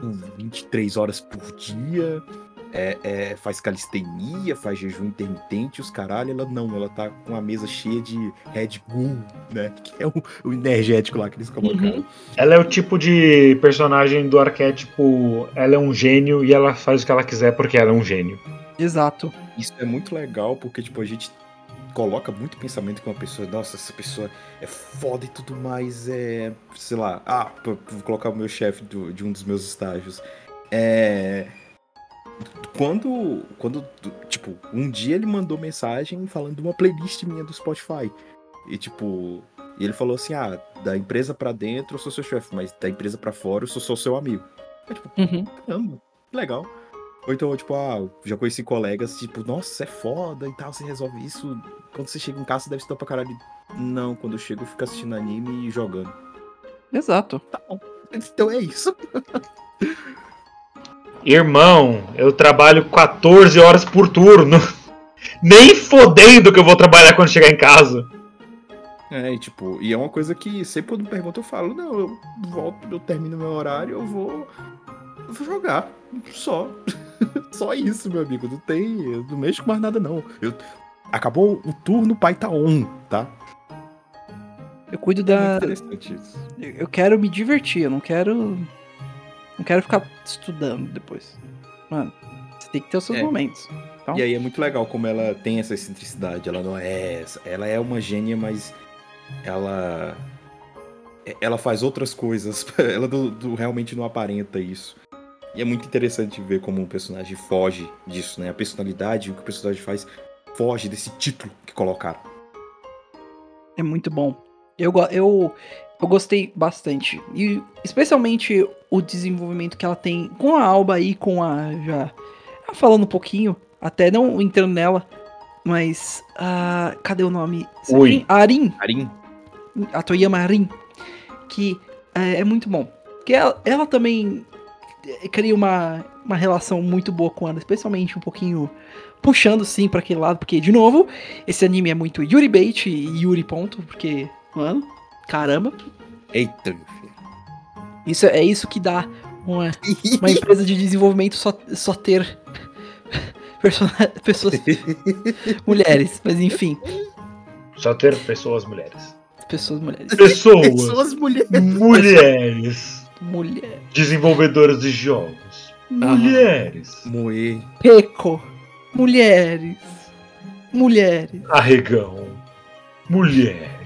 por 23 horas por dia, é, é, faz calistenia, faz jejum intermitente, os caralho, ela não, ela tá com a mesa cheia de Red Bull, né? Que é o, o energético lá que eles colocaram. Uhum. Ela é o tipo de personagem do arquétipo. Ela é um gênio e ela faz o que ela quiser porque ela é um gênio. Exato. Isso é muito legal porque, tipo, a gente coloca muito pensamento com uma pessoa, nossa, essa pessoa é foda e tudo mais, é. Sei lá, ah, vou colocar o meu chefe de um dos meus estágios. É. Quando. Quando. Tipo, um dia ele mandou mensagem falando de uma playlist minha do Spotify. E tipo. Ele falou assim: ah, da empresa pra dentro eu sou seu chefe, mas da empresa pra fora eu sou só seu amigo. É, tipo, Uhum. caramba, legal. Ou então, tipo, ah, já conheci colegas, tipo, nossa, é foda e tal, você resolve isso. Quando você chega em casa, você deve estar pra caralho. Não, quando eu chego, eu fico assistindo anime e jogando. Exato. Tá bom. Então é isso. Irmão, eu trabalho 14 horas por turno. Nem fodendo que eu vou trabalhar quando chegar em casa. É, e tipo, e é uma coisa que sempre quando pergunta eu falo, não, eu volto, eu termino meu horário, eu vou. Eu vou jogar. Só. Só isso, meu amigo. Não tem. Eu não mexo com mais nada, não. Eu, acabou o turno, o pai tá on, tá? Eu cuido É da. muito interessante isso. Eu quero me divertir, eu não quero. Não quero ficar estudando depois. Mano, você tem que ter os seus É. momentos. Então, E aí é muito legal como ela tem essa excentricidade. Ela não é essa. Ela é uma gênia, mas ela. Ela faz outras coisas. Ela do- do- realmente não aparenta isso. E é muito interessante ver como um personagem foge disso, né? A personalidade, o que o personagem faz, foge desse título que colocaram. É muito bom. Eu, eu, eu gostei bastante. E especialmente o desenvolvimento que ela tem com a Alba e com a. Já falando um pouquinho, até não entrando nela, mas. ah, cadê o nome? Oi. A Arin. Arin, a Toyama Arin, que é, é muito bom. Porque ela, ela também eh, cria uma, uma relação muito boa com ela, especialmente um pouquinho puxando sim pra aquele lado, porque, de novo, esse anime é muito Yuri Bait e Yuri ponto, porque, mano, caramba, eita, meu filho. isso é isso que dá uma, uma empresa de desenvolvimento só, só ter pessoas mulheres, mas enfim, Só ter pessoas mulheres. pessoas mulheres. Pessoas, Pessoas mulheres. mulheres, Mulher. desenvolvedoras de jogos, mulheres, Moe. Peco. Mulheres. Mulheres. arregão, mulheres.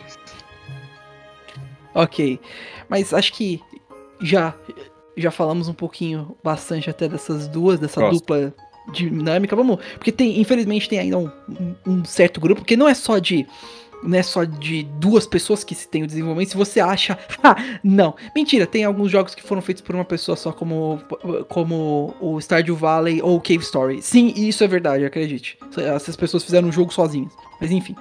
Ok. Mas acho que já já falamos um pouquinho bastante até dessas duas, dessa Gosto. dupla dinâmica. Vamos, porque tem, infelizmente tem ainda um, um- certo grupo, porque não é só de não é só de duas pessoas que se tem o desenvolvimento. Se você acha, não, mentira, tem alguns jogos que foram feitos por uma pessoa só, como como o Stardew Valley ou o Cave Story. Sim, isso é verdade, acredite. Essas pessoas fizeram um jogo sozinhas. Mas enfim.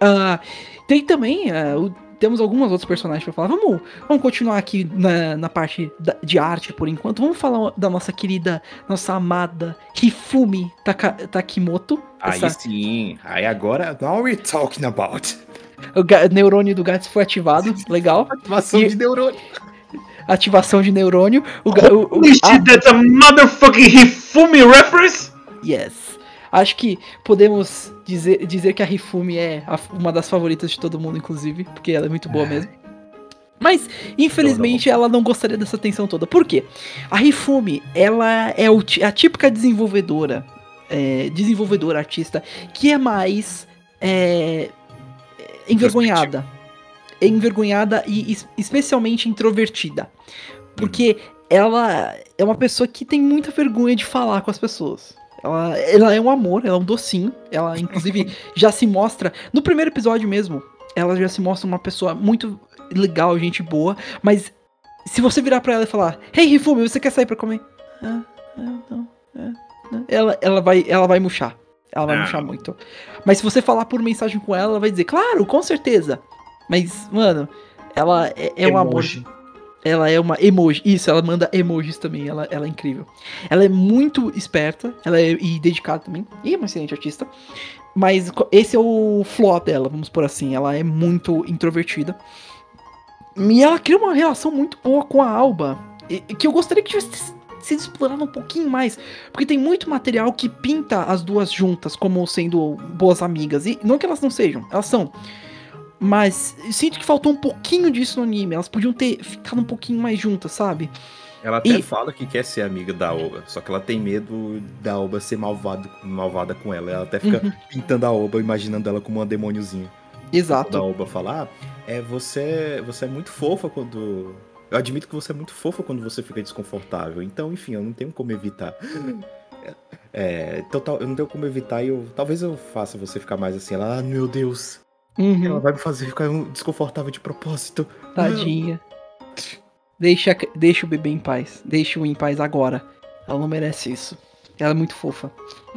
Ah, tem também ah, o- temos algumas outros personagens pra falar. Vamos, vamos continuar aqui na, na parte da- de arte por enquanto. Vamos falar da nossa querida, nossa amada Hifumi Taka- Takimoto. Aí Essa- sim. Aí agora. Now we're talking about. o ga- neurônio do Gats foi ativado. Legal. Ativação E- de neurônio. Ativação de neurônio. O, ga- o- o- ah, shit, that's a motherfucking Hifumi reference? yes. Acho que podemos dizer, dizer que a Hifumi é a- uma das favoritas de todo mundo, inclusive, porque ela é muito boa mesmo. Mas, infelizmente, ela não gostaria dessa atenção toda. Por quê? A Hifumi, ela é a típica desenvolvedora, é, desenvolvedora artista, que é mais é, é, envergonhada. Envergonhada e es- especialmente introvertida. Porque ela é uma pessoa que tem muita vergonha de falar com as pessoas. Ela, ela é um amor, ela é um docinho. Ela, inclusive, já se mostra. No primeiro episódio mesmo, ela já se mostra uma pessoa muito legal, gente boa. Mas se você virar pra ela e falar: Hey, Rifumi, você quer sair pra comer? Ah, ah, não, ah, não." Ela, ela, vai, ela vai murchar. Ela vai Ah. murchar muito. Mas se você falar por mensagem com ela, ela vai dizer: Claro, com certeza. Mas, mano, ela é, é um amor. Ela é uma emoji. Isso, ela manda emojis também. Ela, ela é incrível. Ela é muito esperta. Ela é e dedicada também. E é uma excelente artista. Mas esse é o flaw dela, vamos por assim. Ela é muito introvertida. E ela cria uma relação muito boa com a Alba. Que eu gostaria que tivesse sido explorado um pouquinho mais. Porque tem muito material que pinta as duas juntas como sendo boas amigas. E não que elas não sejam, elas são. Mas eu sinto que faltou um pouquinho disso no anime. Elas podiam ter ficado um pouquinho mais juntas, sabe? Ela até E- fala que quer ser amiga da Oba, só que ela tem medo da Oba ser malvado, malvada com ela. Ela até fica Uhum. pintando a Oba, imaginando ela como uma demôniozinha. Da Exato. Oba falar, ah, é, você, você é muito fofa quando. Eu admito que você é muito fofa quando você fica desconfortável. Então, enfim, eu não tenho como evitar. É, então tal- eu não tenho como evitar e eu. Talvez eu faça você ficar mais assim. Ela, ah, meu Deus. Uhum, Ela vai me fazer ficar desconfortável de propósito. tadinha. Deixa, deixa o bebê em paz. Deixa o em paz agora. Ela não merece isso. Ela é muito fofa.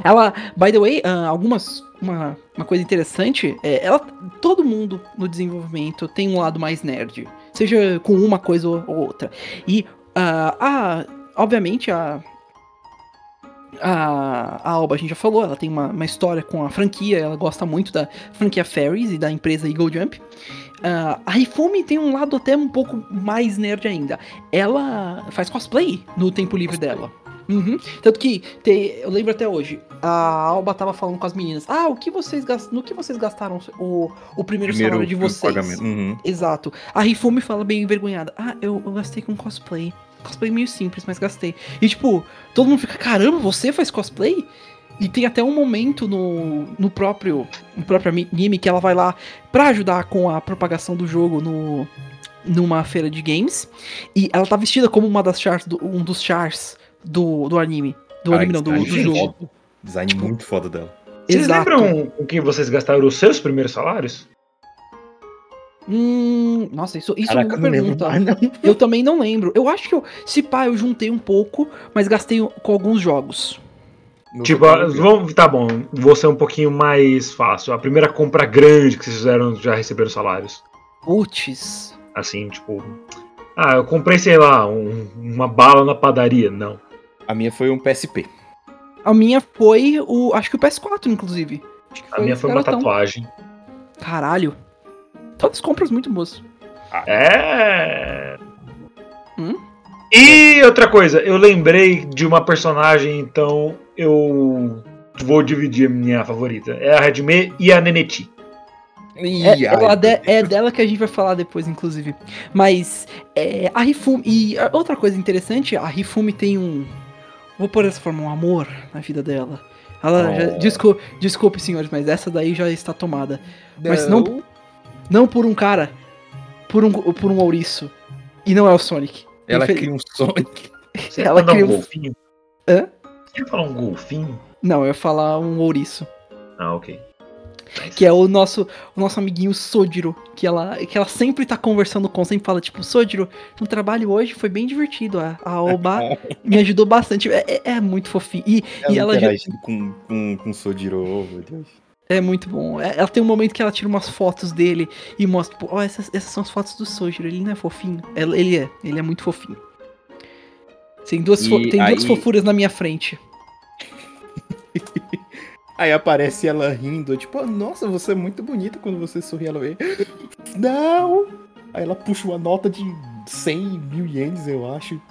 Ela, by the way, ah, algumas. Uma, uma coisa interessante é. Ela, todo mundo no desenvolvimento tem um lado mais nerd. Seja com uma coisa ou ou outra. E ah, a. Obviamente, a. A, a Alba, a gente já falou, ela tem uma, uma história com a franquia, ela gosta muito da franquia Fairies e da empresa Eagle Jump. Ah, a Hifumi tem um lado até um pouco mais nerd ainda. Ela faz cosplay no tempo livre dela. Uhum. Tanto que tem- eu lembro até hoje, a Alba tava falando com as meninas. Ah, o que vocês gas- no que vocês gastaram o, o primeiro, salário de vocês? Uhum. Exato. A Rifumi fala bem envergonhada. Ah, eu, eu gastei com cosplay. Cosplay meio simples, mas gastei. E tipo, todo mundo fica, caramba, você faz cosplay? E tem até um momento no, no próprio no próprio anime que ela vai lá pra ajudar com a propagação do jogo no numa feira de games. E ela tá vestida como uma das chars, do- um dos chars do, do anime. Do Ah, anime não, do, design do jogo. foda. Design muito foda dela. Vocês Exato. lembram com que vocês gastaram os seus primeiros salários? Hum, nossa, isso, isso é Caraca, uma eu não lembro pergunta. mais, não. Eu também não lembro. Eu acho que eu, se pá, eu juntei um pouco, mas gastei com alguns jogos. Não tipo, ah, vamos, tá bom, vou ser um pouquinho mais fácil. A primeira compra grande que vocês fizeram já receberam salários. Putz. Assim, tipo. Ah, eu comprei, sei lá, um- uma bala na padaria. Não. A minha foi um PSP. A minha foi o. Acho que o PS4, inclusive. Acho que A minha foi uma tatuagem. Caralho. Todas compras muito boas. É. Hum? E outra coisa, eu lembrei de uma personagem, então eu vou dividir a minha favorita. É a Redme e a Neneti. É, de- é dela que a gente vai falar depois, inclusive. Mas é, a Rifumi. E outra coisa interessante, a Rifumi tem um. Vou pôr dessa forma, um amor na vida dela. Ela Oh. já, desculpe, desculpe, senhores, mas essa daí já está tomada. Mas não- Não por um cara, por um, por um ouriço. E não é o Sonic. Ela Infeliz- cria um Sonic. Você Ela cria um um- golfinho? Hã? Você ia falar um golfinho? Não, eu ia falar um ouriço. Ah, ok. Nice. Que é o nosso, o nosso amiguinho Sojiro. Que ela, que ela sempre tá conversando com, sempre fala, tipo, Sojiro, no trabalho hoje foi bem divertido. A, a Oba me ajudou bastante. É, é- é muito fofinho. E, e ela já, com, com, com Sojiro, oh, meu Deus. É muito bom. É- Ela tem um momento que ela tira umas fotos dele e mostra, tipo, ó, essas, essas são as fotos do Sojiro. Ele não é fofinho. Ela- Ele é, ele é muito fofinho. Tem duas, fo- tem duas aí- fofuras na minha frente. Aí aparece ela rindo, tipo, "Ah, nossa, você é muito bonita quando você sorri. Ela vem, não! Aí ela puxa uma nota de 100 mil ienes, eu acho.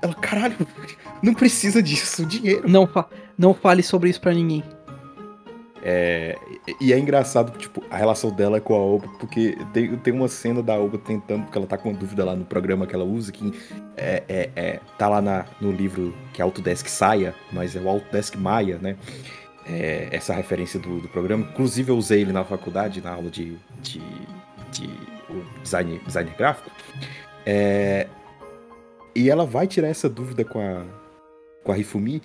Ela, caralho, não precisa disso, dinheiro. Não, fa não fale sobre isso pra ninguém. É, e é engraçado, tipo, a relação dela com a Oba, porque tem, tem uma cena da Oba tentando, porque ela tá com uma dúvida lá no programa que ela usa, que é, é, é- tá lá na- no livro que é Autodesk Saia, mas é o Autodesk Maia, né? É, essa referência do, do programa. Inclusive eu usei ele na faculdade, na aula de, de, de design, designer gráfico. É, e ela vai tirar essa dúvida com a, com a Rifumi,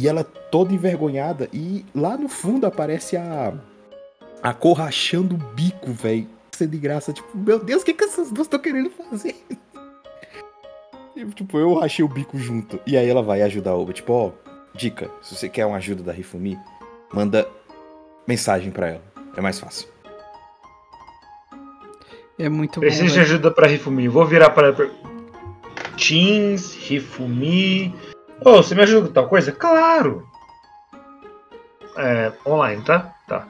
e ela é toda envergonhada. E lá no fundo aparece a. A cor rachando o bico, velho. Sendo de graça. Tipo, meu Deus, o que, que essas duas estão querendo fazer? E, tipo, eu rachei o bico junto. E aí ela vai ajudar a Oba. Tipo, ó, dica: se você quer uma ajuda da Rifumi, manda mensagem pra ela. É mais fácil. É muito bom. Preciso de ajuda pra Rifumi. Vou virar para. Teams, Rifumi. Ô, você me ajuda com tal coisa? Claro! É, online, tá? Tá.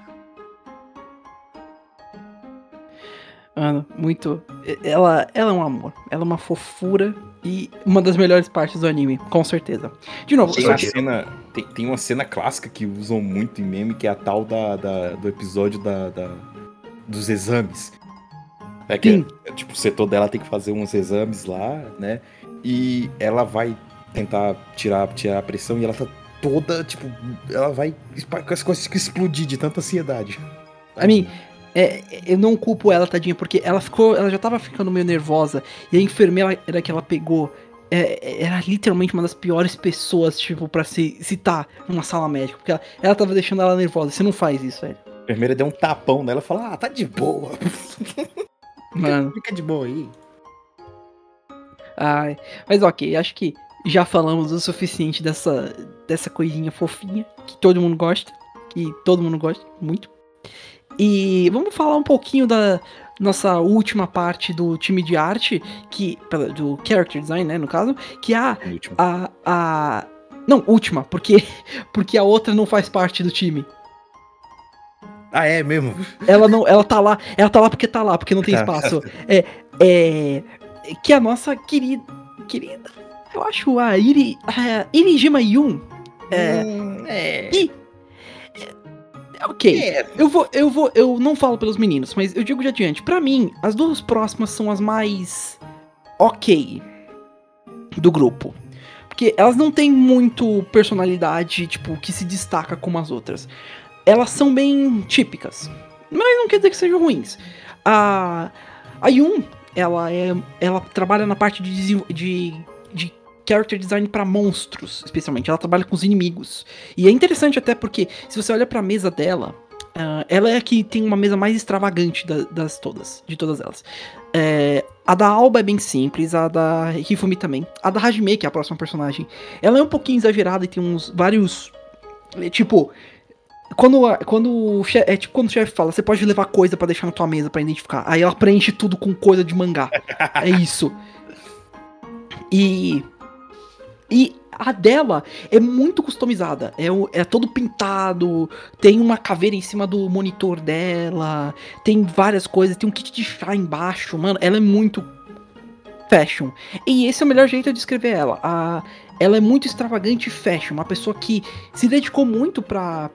Mano, muito. Ela, ela é um amor. Ela é uma fofura e uma das melhores partes do anime, com certeza. De novo, Tem uma, cena, tem, tem uma cena clássica que usam muito em meme, que é a tal da, da- do episódio da, da- dos exames. É que, é, tipo, o setor dela tem que fazer uns exames lá, né? E ela vai tentar tirar, tirar a pressão e ela tá toda, tipo, ela vai com as coisas que explodir de tanta ansiedade. I mean, é, eu não culpo ela, tadinha, porque ela ficou. Ela já tava ficando meio nervosa. E a enfermeira que ela pegou é, era literalmente uma das piores pessoas, tipo, pra se citar numa sala médica. Porque ela, ela tava deixando ela nervosa. Você não faz isso, velho. A enfermeira deu um tapão nela e falou: Ah, tá de boa. Mano. Fica de boa aí. Ai, mas ok, acho que já falamos o suficiente dessa, dessa coisinha fofinha que todo mundo gosta, que todo mundo gosta muito. E vamos falar um pouquinho da nossa última parte do time de arte, que do character design, né, no caso, que é a a, a não, última, porque porque a outra não faz parte do time. Ah, é mesmo? Ela não, ela tá lá, ela tá lá porque tá lá, porque não tem Tá. espaço. É, é que a nossa querida, querida Eu acho a Iri, a Irijima Yun é, Hum, é. e é ok. É. Eu vou, eu vou, eu não falo pelos meninos, mas eu digo de adiante. Pra mim, as duas próximas são as mais ok do grupo. Porque elas não têm muito personalidade, tipo, que se destaca como as outras. Elas são bem típicas. Mas não quer dizer que sejam ruins. A, a Yun, ela é. Ela trabalha na parte de, de character design pra monstros, especialmente. Ela trabalha com os inimigos. E é interessante até porque, se você olha pra mesa dela, ah, ela é a que tem uma mesa mais extravagante da- das todas, de todas elas. É, a da Alba é bem simples, a da Hifumi também. A da Hajime, que é a próxima personagem, ela é um pouquinho exagerada e tem uns vários. é, Tipo. Quando, a- quando o chefe, é tipo quando o chefe fala, você pode levar coisa pra deixar na tua mesa pra identificar. Aí ela preenche tudo com coisa de mangá. é isso. E e a dela é muito customizada. É, é todo pintado. Tem uma caveira em cima do monitor dela. Tem várias coisas. Tem um kit de chá embaixo. Mano, ela é muito fashion. E esse é o melhor jeito de descrever ela. A, ela é muito extravagante e fashion. Uma pessoa que se dedicou muito pra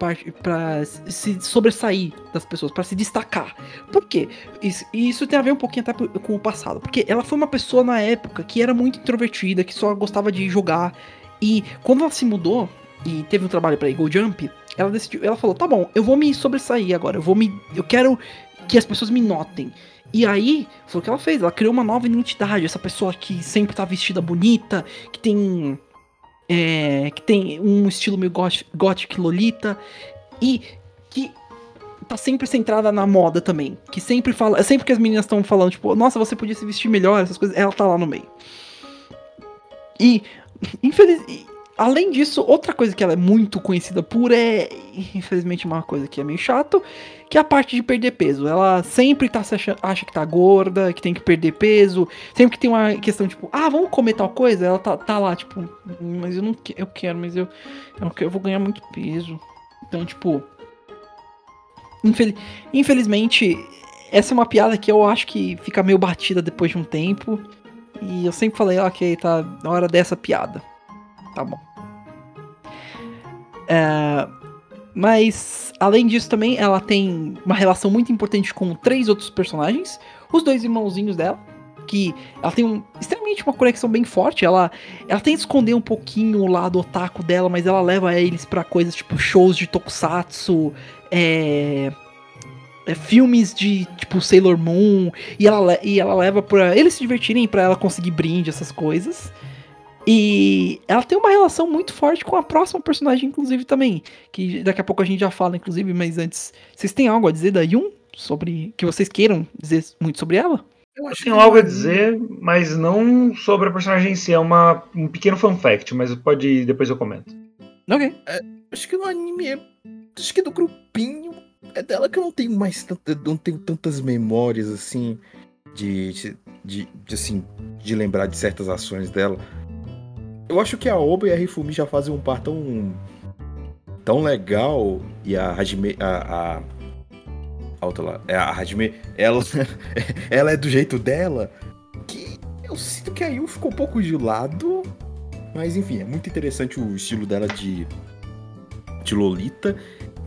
se sobressair das pessoas, pra se destacar. Por quê? Isso, isso tem a ver um pouquinho até com o passado. Porque ela foi uma pessoa na época que era muito introvertida, que só gostava de jogar. E quando ela se mudou e teve um trabalho pra Eagle Jump, ela decidiu, ela falou: "Tá bom, eu vou me sobressair agora. Eu vou me eu quero que as pessoas me notem". E aí, foi o que ela fez. Ela criou uma nova identidade. Essa pessoa que sempre tá vestida bonita, que tem é, que tem um estilo meio gothic, lolita e que tá sempre centrada na moda também. Que sempre fala. Sempre que as meninas estão falando, tipo, nossa, você podia se vestir melhor, essas coisas, ela tá lá no meio. E, infeliz... além disso, outra coisa que ela é muito conhecida por é, infelizmente, uma coisa que é meio chato, que é a parte de perder peso. Ela sempre tá se acha, acha que tá gorda, que tem que perder peso. Sempre que tem uma questão, tipo, ah, vamos comer tal coisa, ela tá, tá lá, tipo, "Hum, mas eu não que- eu quero, mas eu, eu, eu vou ganhar muito peso. Então, tipo. infeli- infelizmente, essa é uma piada que eu acho que fica meio batida depois de um tempo. E eu sempre falei, ok, tá na hora dessa piada. Tá bom. É, mas, além disso, também ela tem uma relação muito importante com três outros personagens. Os dois irmãozinhos dela. Que ela tem um, extremamente uma conexão bem forte. Ela, ela tenta esconder um pouquinho o lado otaku dela, mas ela leva eles pra coisas tipo shows de tokusatsu, é, é, filmes de tipo Sailor Moon. E ela, e ela leva pra eles se divertirem, pra ela conseguir brinde, essas coisas. E ela tem uma relação muito forte com a próxima personagem, inclusive, também. Que daqui a pouco a gente já fala, inclusive, mas antes. Vocês têm algo a dizer da Yun? Sobre. Que vocês queiram dizer muito sobre ela? Eu acho Tenho que algo a dizer, mas não sobre a personagem em si. É uma, um pequeno fun fact, mas pode depois eu comento. Ok. Acho que no anime é. Acho que do grupinho é dela que eu não tenho mais tanta, não tenho tantas memórias assim de, de, de, de, assim de lembrar de certas ações dela. Eu acho que a Oba e a Rifumi já fazem um par tão tão legal e a Hajime a, a, a outra lá, é a Hajime, ela ela é do jeito dela que eu sinto que a Yu ficou um pouco de lado, mas enfim, é muito interessante o estilo dela de de Lolita.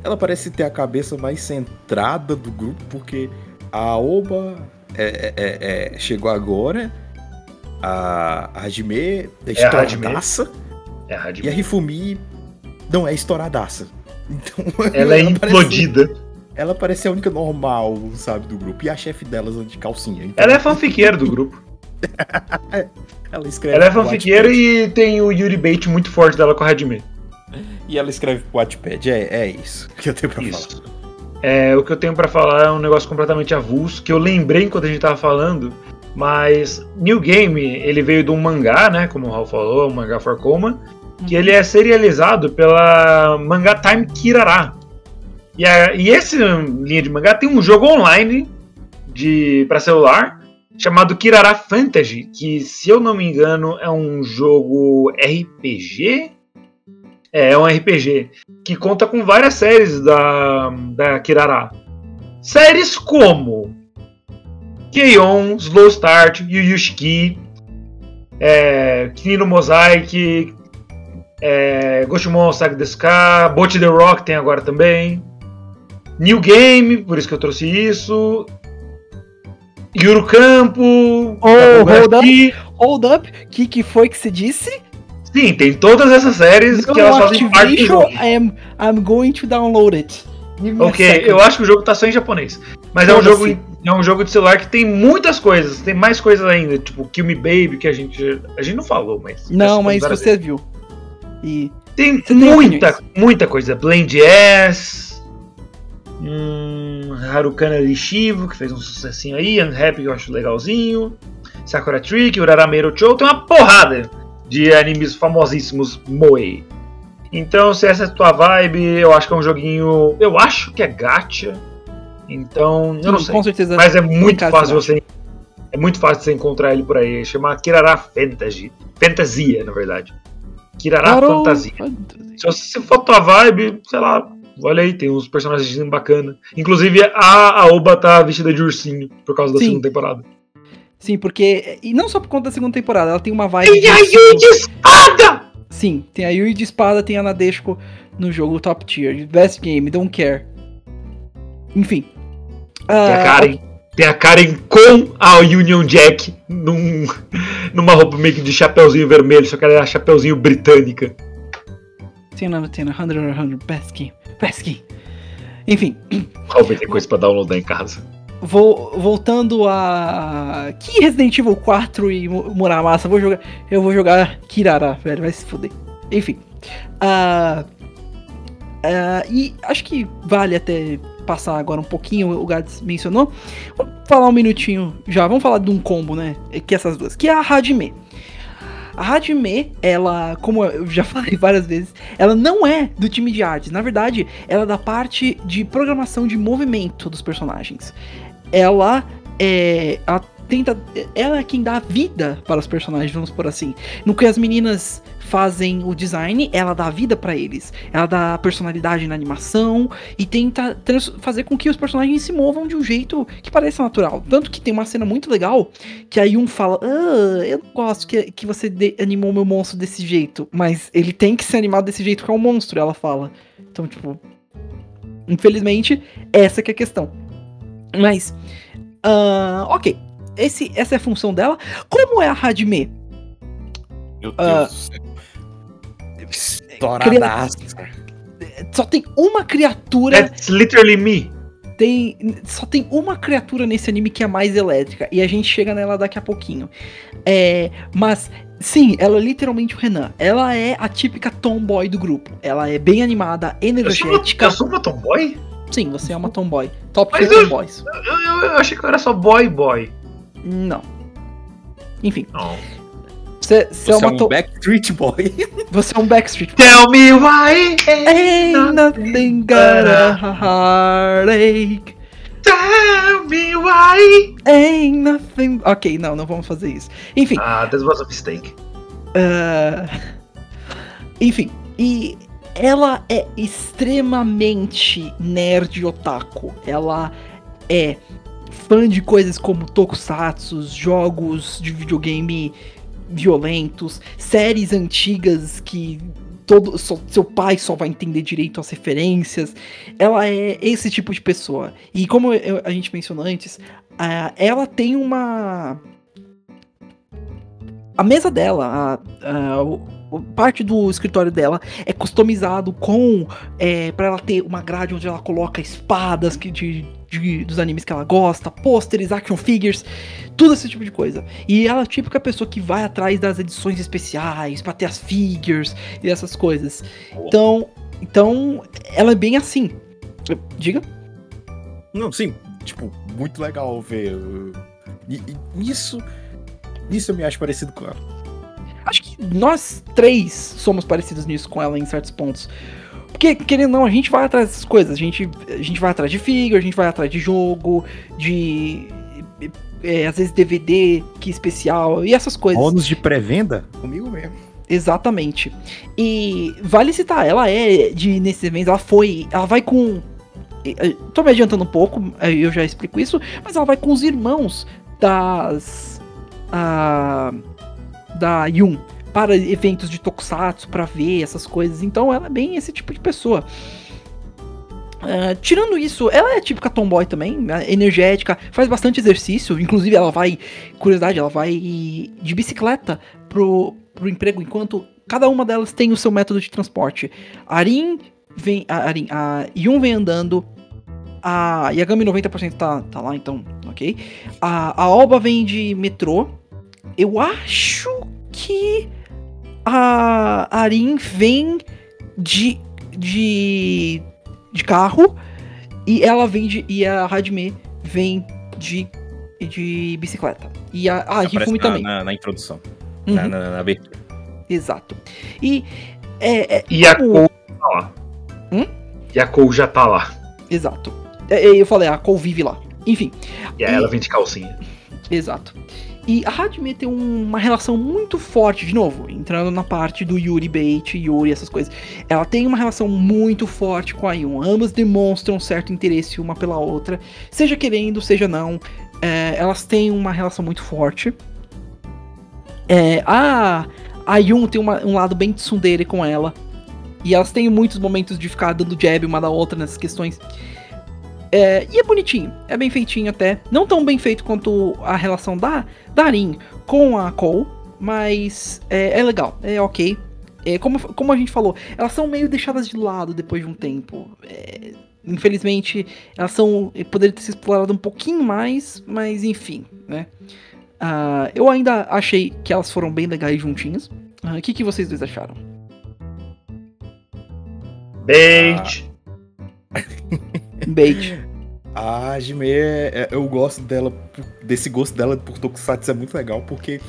Ela parece ter a cabeça mais centrada do grupo, porque a Oba é- é- é- chegou agora, a, a Hajime é É estouradaça, É a Hajime. e a Rifumi não é estouradaça. Então, Ela é parece- implodida. ela parece a única normal, sabe, do grupo. E a chefe delas anda de calcinha. Então, Ela é fanfiqueira do grupo. ela escreve Ela é fanfiqueira e tem o Yuri Bait muito forte dela com a Hajime. E ela escreve pro Wattpad. É, é isso que eu tenho pra falar. Isso. É, o que eu tenho pra falar é um negócio completamente avulso, que eu lembrei enquanto a gente tava falando, mas New Game, ele veio de um mangá, né, como o Raul falou, um mangá for Coma, que ele é serializado pela Manga Time Kirara. E, a, e esse linha de mangá tem um jogo online de para celular chamado Kirara Fantasy, que se eu não me engano é um jogo RPG. É, é um RPG que conta com várias séries da, da Kirara. Séries como Keion, Slow Start, Yu Yu Shiki, é, Kino Mosaic, é, Goshimon Saga Sky, Bot the Rock tem agora também. New Game, por isso que eu trouxe isso. Yuru Campo. Oh, hold up. Hold up, o que, que foi que você disse? Sim, tem todas essas séries que elas fazem parte do jogo. I'm, I'm going to download it. Ok, eu acho que o jogo tá só em japonês. Mas é um, jogo, é um jogo de celular que tem muitas coisas, tem mais coisas ainda, tipo Kill Me Baby, que a gente. A gente não falou, mas. Não, mas você viu. E. Tem muita, muita coisa. Blend S. Hum, Harukana Rishivo, que fez um sucessinho aí. Unhappy, que eu acho legalzinho. Sakura Trick, Urara Meiro Chou. Tem uma porrada de animes famosíssimos Moe. Então, se essa é a tua vibe, eu acho que é um joguinho. Eu acho que é gacha. Então, eu não sei. Com certeza. Mas é muito fácil você você. É muito fácil você encontrar ele por aí. Chama Kirara Fantasy. Fantasia, na verdade. Kirara Claro. Fantasia. Se você se for tua vibe, sei lá, olha aí, tem uns personagens bacana. Inclusive, a, a Oba tá vestida de ursinho por causa da Sim. segunda temporada. Sim, porque. E não só por conta da segunda temporada, ela tem uma vibe. Tem de- a Yui de espada! Sim, tem a Yui de espada, tem a Nadeshiko no jogo Top Tier. Best Game, don't care. Enfim. Tem a Ah, Karen. Tem a Karen com a Union Jack num, numa roupa meio que de chapeuzinho vermelho, só que ela é a chapeuzinho britânica. Nada, tem 100, 100, best game, best game. Enfim, Robert tem coisa pra downloadar em casa. vou, voltando a. Que Resident Evil 4 e Mu- Muramasa, vou jogar. Eu vou jogar Kirara, velho, vai se fuder. Enfim. ah, ah, e acho que vale até passar agora um pouquinho, o Gads mencionou. Vamos falar um minutinho já, vamos falar de um combo, né? Que essas duas, que é a Hajime. A Hajime, ela, como eu já falei várias vezes, ela não é do time de artes. Na verdade, ela é da parte de programação de movimento dos personagens. Ela é. Ela tenta. Ela é quem dá vida para os personagens, vamos por assim. No que as meninas fazem o design, ela dá vida para eles. Ela dá personalidade na animação e tenta fazer com que os personagens se movam de um jeito que pareça natural. Tanto que tem uma cena muito legal que aí um fala: Ah, eu não gosto que, que você animou meu monstro desse jeito. Mas ele tem que ser animado desse jeito que é um monstro, ela fala. Então, tipo. Infelizmente, essa que é a questão. Mas. ah, ok. Esse, essa é a função dela. Como é a Hadime? Meu Ah, Deus do céu. Estouradaça. Só tem uma criatura. That's literally me. Tem, só tem uma criatura nesse anime que é mais elétrica. E a gente chega nela daqui a pouquinho. É, mas, sim, ela é literalmente o Renan. Ela é a típica tomboy do grupo. Ela é bem animada, Eu sou, uma, energética. eu sou uma tomboy? Sim, você é uma tomboy. Top Mas 3 eu- tomboys. Eu, eu- eu achei que eu era só boy boy. Não. Enfim, Não. você, você Você é é uma um to- Backstreet Boy. você é um Backstreet Tell me why. Ain't nothing got a heartache. Tell me why. Ain't nothing. Ok, não, não vamos fazer isso. Enfim, Ah, that was a mistake. ah, enfim, e ela é extremamente nerd otaku. Ela é fã de coisas como tokusatsu, jogos de videogame violentos, séries antigas que todo só- seu pai só vai entender direito as referências. Ela é esse tipo de pessoa. E como eu- a gente mencionou antes, ela tem uma a mesa dela, a, a- parte do escritório dela é customizado com é, para ela ter uma grade onde ela coloca espadas que de, de- dos animes que ela gosta, pôsteres, action figures, tudo esse tipo de coisa. E ela é a típica pessoa que vai atrás das edições especiais para ter as figures e essas coisas. Então, então ela é bem assim. Diga. Não, sim, tipo, muito legal ver. uh, E, e nisso. Nisso eu me acho parecido com ela. Acho que nós três somos parecidos nisso com ela em certos pontos. Porque, querendo ou não, a gente vai atrás dessas coisas. A gente, a gente vai atrás de figure, a gente vai atrás de jogo, de. é, às vezes DVD, que especial, e essas coisas. Bônus de pré-venda? Comigo mesmo. Exatamente. E vale citar, ela é de nesses eventos, ela foi. Ela vai com. Tô me adiantando um pouco, eu já explico isso, mas ela vai com os irmãos das. ah, da Yun para eventos de tokusatsu, para ver essas coisas. Então ela é bem esse tipo de pessoa. Ah, tirando isso, ela é típica tomboy também, né, energética, faz bastante exercício. Inclusive, ela vai, curiosidade, ela vai de bicicleta pro, pro emprego, enquanto cada uma delas tem o seu método de transporte. Arin vem, a, Arin, a Yun vem andando, a Yagami 90% tá, tá lá, então, ok. A, a Alba vem de metrô. Eu acho que a Arin vem de, de, de carro e ela vem de. E a Hadme vem de, de bicicleta. E a, a na, também. Na, na introdução. Uhum, Na, na, na abertura. Exato. E. É, é, E a como- Cole tá lá. Hum? E a Cole já tá lá. Exato. É, é, eu falei, a Cole vive lá. Enfim. E aí ela vem de calcinha. Exato. E a Hadme tem um- uma relação muito forte, de novo, entrando na parte do Yuri Bait, Yuri, essas coisas. Ela tem uma relação muito forte com a Yun. Ambas demonstram certo interesse uma pela outra, seja querendo, seja não. É, elas têm uma relação muito forte. É, a, a Yun tem uma- um lado bem tsundere com ela. E elas têm muitos momentos de ficar dando jab uma da outra nessas questões. É, e é bonitinho, é bem feitinho até. Não tão bem feito quanto a relação da Darin com a Cole, mas é, é legal, é ok. É, como, como a gente falou, elas são meio deixadas de lado depois de um tempo. É, infelizmente, elas são. Poderiam ter se explorado um pouquinho mais, mas enfim, né? Ah, eu ainda achei que elas foram bem legais juntinhas. Ah, O que, que vocês dois acharam? Bait. Bait. A Hajime, é- eu gosto dela, desse gosto dela por Tokusatsu é muito legal, porque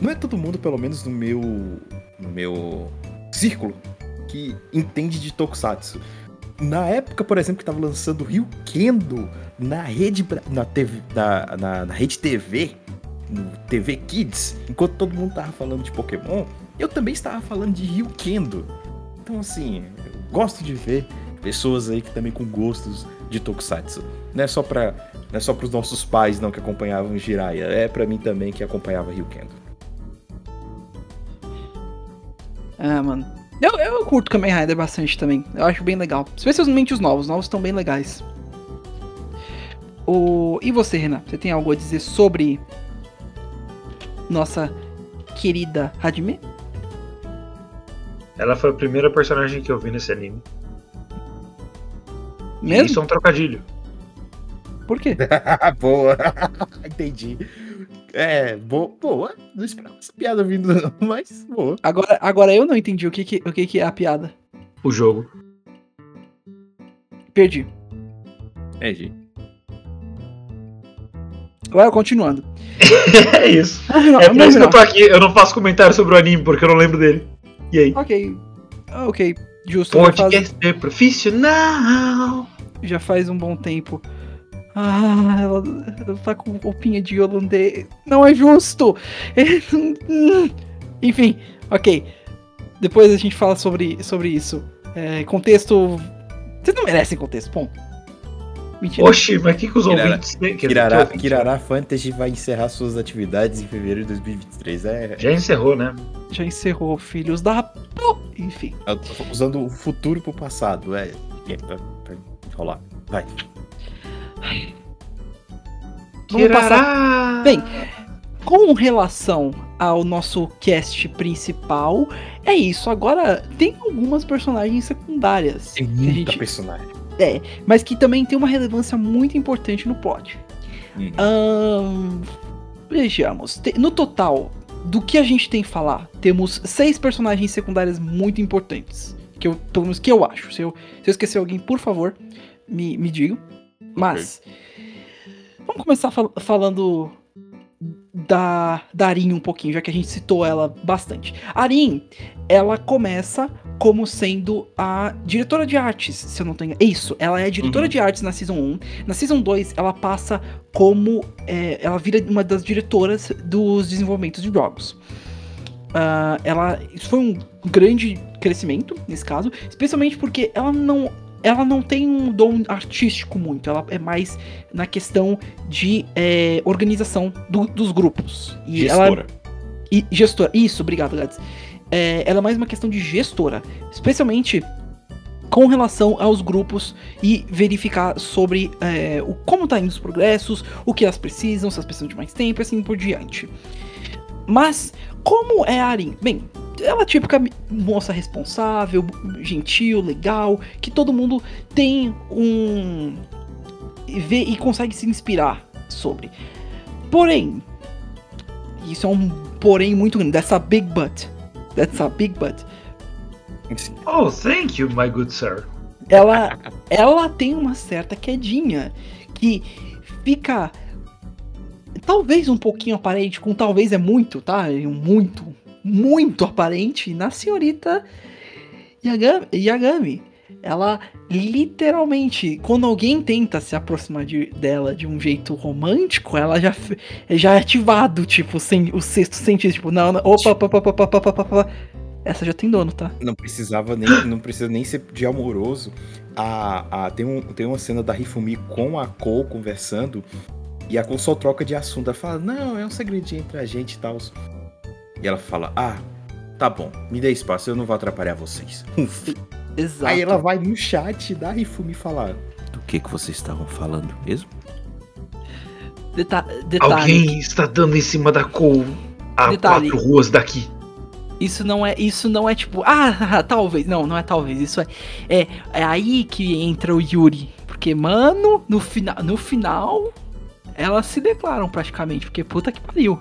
não é todo mundo, pelo menos no meu, no meu círculo, que entende de Tokusatsu. Na época, por exemplo, que tava lançando Rio Kendo na rede, na, TV, na, na, na rede TV, no TV Kids, enquanto todo mundo tava falando de Pokémon, eu também estava falando de Rio Kendo. Então, assim, eu gosto de ver pessoas aí que também com gostos de Tokusatsu. Não é só para não é só pros nossos pais não que acompanhavam Jiraiya, é pra mim também que acompanhava Ryukendo. Ah, mano. Eu, eu curto Kamen Rider bastante também. Eu acho bem legal. Especialmente os novos. Os novos estão bem legais. O... E você, Renan? Você tem algo a dizer sobre nossa querida Hadime? Ela foi a primeira personagem que eu vi nesse anime. E Mesmo? Isso é um trocadilho. Por quê? boa. Entendi. É, boa, boa. Não esperava essa piada vindo não, mas boa. Agora, agora eu não entendi o que, que, o que, que é a piada. O jogo. Perdi. É, gente. Agora continuando. é isso. Vamos virar- É por isso que eu tô aqui. Eu não faço comentário sobre o anime porque eu não lembro dele. E aí? Ok. Ok. Justo. Podcast é profissional. Já faz um bom tempo. Ah, ela, ela tá com roupinha de holandês. Não é justo! Enfim, ok. Depois a gente fala sobre, sobre isso. É, contexto. Vocês não merecem contexto, ponto. Mentira. Oxi, mas o que, que os Kirara- ouvintes. Kirara, ouvintes- Kirara Fantasy vai encerrar suas atividades em fevereiro de 2023. É, Já encerrou, né? Já encerrou, filhos da. Enfim. eu tô usando o futuro pro passado. É, é pra, pra rolar. Vai. Vamos passar Kirara! Bem, com relação ao nosso cast principal, é isso. Agora, tem algumas personagens secundárias. Tem muita gente- personagem. É, mas que também tem uma relevância muito importante no plot. Hum. Vejamos. No total, do que a gente tem que falar, temos seis personagens secundárias muito importantes. Que eu, pelo menos que eu acho. Se eu, se eu esquecer alguém, por favor, me, me digam. Mas. Vamos começar fal- falando da, da Arin um pouquinho, já que a gente citou ela bastante. A Arin, ela começa como sendo a diretora de artes, se eu não tenho. Isso, ela é diretora Uhum. de artes na Season 1. Na Season 2, ela passa como. é, ela vira uma das diretoras dos desenvolvimentos de jogos. Ah, ela. Isso foi um grande crescimento nesse caso, especialmente porque ela não. Ela não tem um dom artístico muito, ela é mais na questão de é, organização do- dos grupos. E ela, Gestora. E gestora. Isso, obrigado, Gads. É, ela é mais uma questão de gestora. Especialmente com relação aos grupos e verificar sobre é, o, como tá indo os progressos, o que elas precisam, se elas precisam de mais tempo e assim por diante. Mas, como é a Arin? Bem, ela é a típica moça responsável, gentil, legal, que todo mundo tem um. vê e consegue se inspirar sobre. Porém, isso é um porém muito grande, dessa big butt. That's a big butt. Oh, thank you, my good sir. ela, ela tem uma certa quedinha que fica talvez um pouquinho aparente, com talvez é muito, tá? É Muito, muito aparente na senhorita Yagami. Yagami. Ela literalmente, quando alguém tenta se aproximar de- dela de um jeito romântico, ela já, já é ativado, tipo, sem, o sexto sentido, tipo, não, não opa, opa, opa, opa, opa, opa, opa. Essa já tem dono, tá? Não precisava nem, não precisa nem ser de amoroso. A, a, tem, um, tem uma cena da Rifumi com a Cole conversando e a Cole só troca de assunto. Ela fala, não, é um segredinho entre a gente e tal. E ela fala, ah, tá bom, me dê espaço, eu não vou atrapalhar vocês. Uf. Exato. Aí ela vai no chat da Rifumi falar, do que que vocês estavam falando mesmo? Deta detalhe. Alguém está dando em cima da Cole a Detalhe. quatro ruas daqui. Isso não é, isso não é tipo, ah, talvez, não, não é talvez, isso é, é, é aí que entra o Yuri, porque mano, no final, no final, elas se declaram praticamente, porque puta que pariu,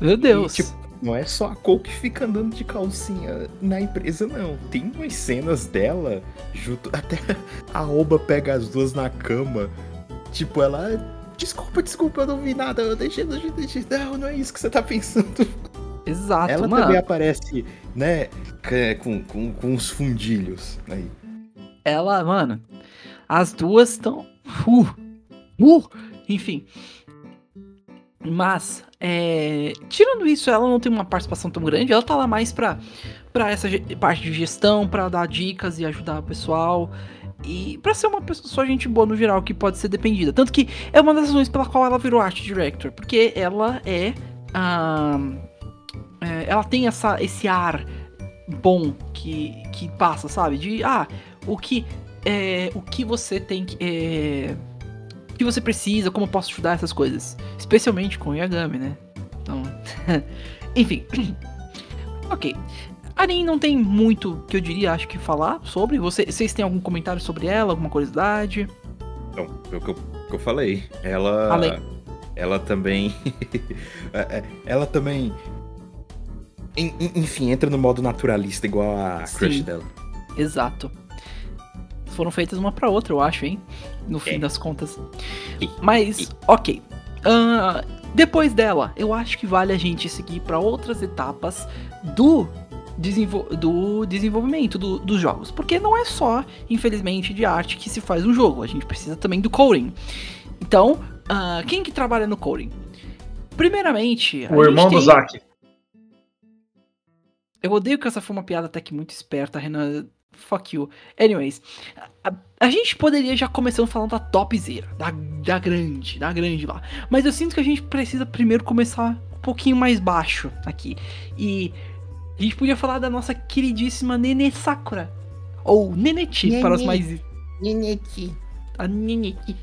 meu Deus, tipo, Não é só a Cole que fica andando de calcinha na empresa, não. Tem umas cenas dela, junto. Até a Oba pega as duas na cama. Tipo, ela. Desculpa, desculpa, eu não vi nada. Eu deixei, deixei, deixei. Não, não é isso que você tá pensando. exato, ela mano, também aparece, né? Com, com, com uns fundilhos aí. ela, mano, as duas estão, uh, uh, enfim, mas, é, tirando isso, ela não tem uma participação tão grande, ela tá lá mais pra, pra essa parte de gestão, pra dar dicas e ajudar o pessoal. E pra ser uma pessoa gente boa no geral que pode ser dependida. Tanto que é uma das razões pela qual ela virou art director. Porque ela é. é, ela tem essa, esse ar bom que, que passa, sabe? De ah, o que. É, o que você tem que. É, que você precisa, como eu posso ajudar essas coisas. Especialmente com o Yagami, né? Então. Enfim. ok. Arin não tem muito que eu diria, acho que falar sobre. Você- Vocês têm algum comentário sobre ela, alguma curiosidade? Então, é o que eu, que eu falei. Ela. Além. Ela também. é, é, ela também. en- en- Enfim, entra no modo naturalista, igual a crush Sim. dela. Exato. Foram feitas uma pra outra, eu acho, hein? No fim É. das contas. E- Mas, e- ok. Ah, depois dela, eu acho que vale a gente seguir pra outras etapas do, desenvol- do desenvolvimento do- dos jogos. Porque não é só, infelizmente, de arte que se faz um jogo. A gente precisa também do coding. Então, ah, quem que trabalha no coding? Primeiramente, a O irmão gente do tem- Zack. eu odeio que essa foi uma piada até que muito esperta, Renan. Fuck you. Anyways, a, gente poderia já começando falando da topzera, da, da grande, da grande lá. Mas eu sinto que a gente precisa primeiro começar um pouquinho mais baixo aqui. E a gente podia falar da nossa queridíssima Nene Sakura. Ou Neneti, para os mais a Nenete.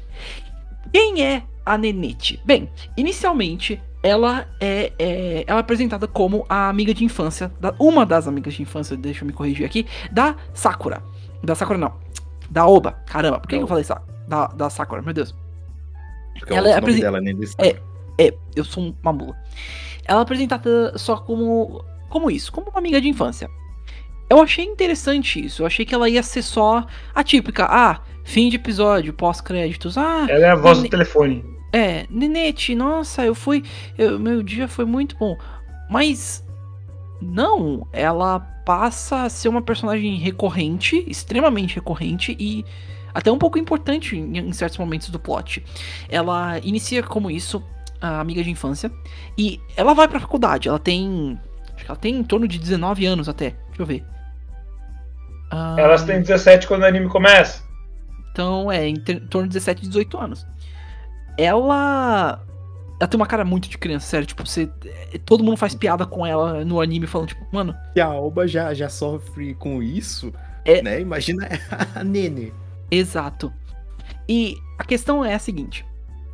Quem é a Nenete? Bem, inicialmente ela é, é- ela é apresentada como a amiga de infância, da- uma das amigas de infância, deixa eu me corrigir aqui, da Sakura. Da Sakura não, da Oba. Caramba, por que, que eu falei Sa da, da Sakura? Meu Deus. Porque Ela o é apresen- dela, desse- É. É, eu sou uma mula. Ela é apresentada só como como isso, como uma amiga de infância. Eu achei interessante isso. Eu achei que ela ia ser só a típica, ah, fim de episódio, pós-créditos. Ah, Ela é a voz Nene- do telefone. é, Nenete, nossa, eu fui. eu- meu dia foi muito bom. Mas. Não, ela passa a ser uma personagem recorrente, extremamente recorrente e até um pouco importante em, em certos momentos do plot. Ela inicia como isso, a amiga de infância, e ela vai pra faculdade. Ela tem. Acho que ela tem em torno de 19 anos até. Deixa eu ver. Ah, Elas têm 17 quando o anime começa. então, é, em torno de 17, 18 anos. Ela ela tem uma cara muito de criança, sério. Tipo, você. é, Todo mundo faz piada com ela no anime falando, tipo, mano, E a Alba já, já sofre com isso, É. né? Imagina a Nene. Exato. E a questão é a seguinte: